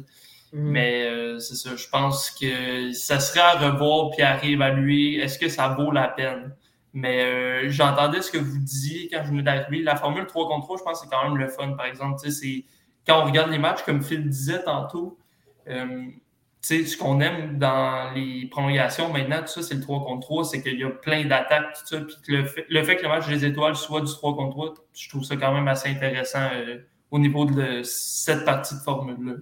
Mm. Mais euh, c'est ça, je pense que ça serait à revoir puis à réévaluer. Est-ce que ça vaut la peine? Mais euh, j'entendais ce que vous disiez quand je venais d'arriver. La formule 3 contre 3, je pense que c'est quand même le fun, par exemple. C'est, quand on regarde les matchs, comme Phil disait tantôt, euh, ce qu'on aime dans les prolongations maintenant, tout ça, c'est le 3 contre 3, c'est qu'il y a plein d'attaques, tout ça. Puis le fait, le fait, que le match des étoiles soit du 3 contre 3, je trouve ça quand même assez intéressant au niveau de cette partie de formule-là.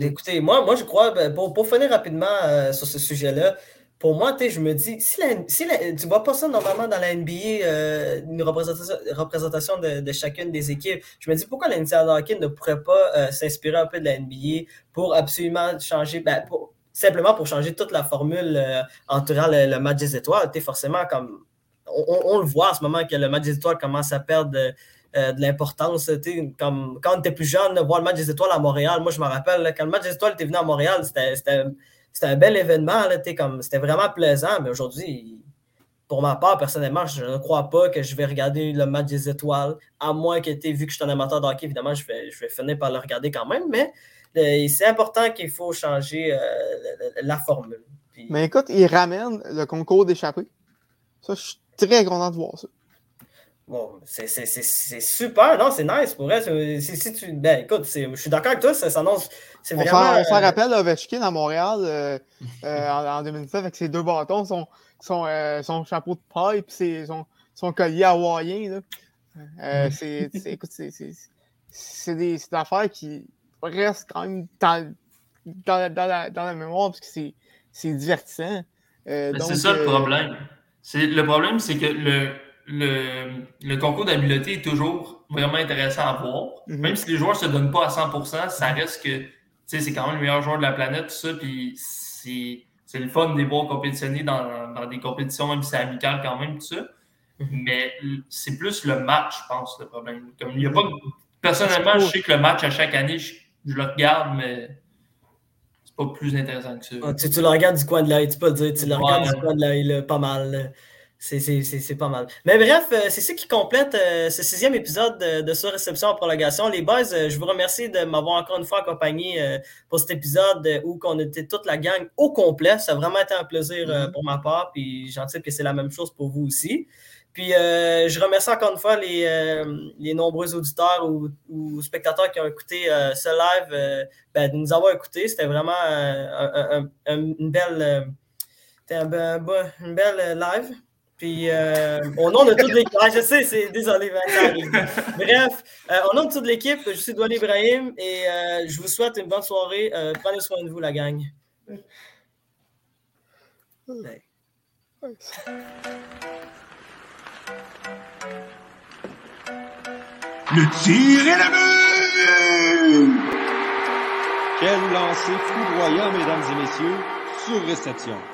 Écoutez, moi, moi je crois, ben, pour, pour finir rapidement euh, sur ce sujet-là, pour moi, je me dis, si, tu vois pas ça normalement dans la NBA, euh, une représentation, de, chacune des équipes, je me dis pourquoi la hockey ne pourrait pas euh, s'inspirer un peu de la NBA pour absolument changer, ben, simplement pour changer toute la formule entourant le, match des étoiles? forcément, comme on, le voit en ce moment que le match des étoiles commence à perdre euh, de l'importance. Comme, quand on était plus jeune, voir le match des étoiles à Montréal, moi je me rappelle, quand le match des étoiles était venu à Montréal, c'était un bel événement. C'était vraiment plaisant, mais aujourd'hui, pour ma part, personnellement, je ne crois pas que je vais regarder le match des étoiles, à moins que, vu que je suis un amateur de évidemment, je vais, je vais finir par le regarder quand même, mais euh, c'est important qu'il faut changer euh, la, formule. Mais écoute, il ramène le concours d'échappée. Ça, je suis très content de voir ça. Bon, c'est super, non, c'est nice pour elle. Si, tu, ben, écoute, je suis d'accord avec toi, ça s'annonce. On vraiment. S'en euh, rappelle Ovechkin à Montréal euh, euh, en, 2017 avec ses deux bâtons, son, son, son chapeau de paille et son, son collier hawaïen. Là. c'est, écoute, c'est des, des, affaires qui restent quand même dans, dans, dans, la, dans la, mémoire parce que c'est divertissant. c'est ça le problème. Le problème, c'est que le le, le concours d'habileté est toujours vraiment intéressant à voir. Mhm. Même si les joueurs ne se donnent pas à 100%, ça reste que c'est quand même le meilleur joueur de la planète, tout ça. Puis c'est le fun de les voir compétitionner dans, dans des compétitions, même si c'est amical quand même, tout ça. Mhm. Mais c'est plus le match, je pense, le problème. Comme, il y a pas, personnellement, je sais que le match à chaque année, je, le regarde, mais c'est pas plus intéressant que ça. Ah, tu, le regardes du coin de l'œil, tu peux le dire. Tu le regardes du coin de l'œil, pas mal. C'est pas mal. Mais bref, euh, c'est ça qui complète euh, ce sixième épisode de, de Sur-Réception en prolongation. Les boys, euh, je vous remercie de m'avoir encore une fois accompagné pour cet épisode où on était toute la gang au complet. Ça a vraiment été un plaisir mm-hmm. pour ma part, puis j'anticipe que c'est la même chose pour vous aussi. Puis je remercie encore une fois les, les nombreux auditeurs ou, spectateurs qui ont écouté ce live, ben, de nous avoir écoutés. C'était vraiment une belle, un, une belle live. Puis, euh, au nom de toute l'équipe, ah, je sais, c'est désolé, Bref, euh, au nom de toute l'équipe, je suis Douane Ibrahim et euh, je vous souhaite une bonne soirée. Euh, prenez soin de vous, la gang. Le tir est la but! Quel lancer foudroyant, mesdames et messieurs, sur réception.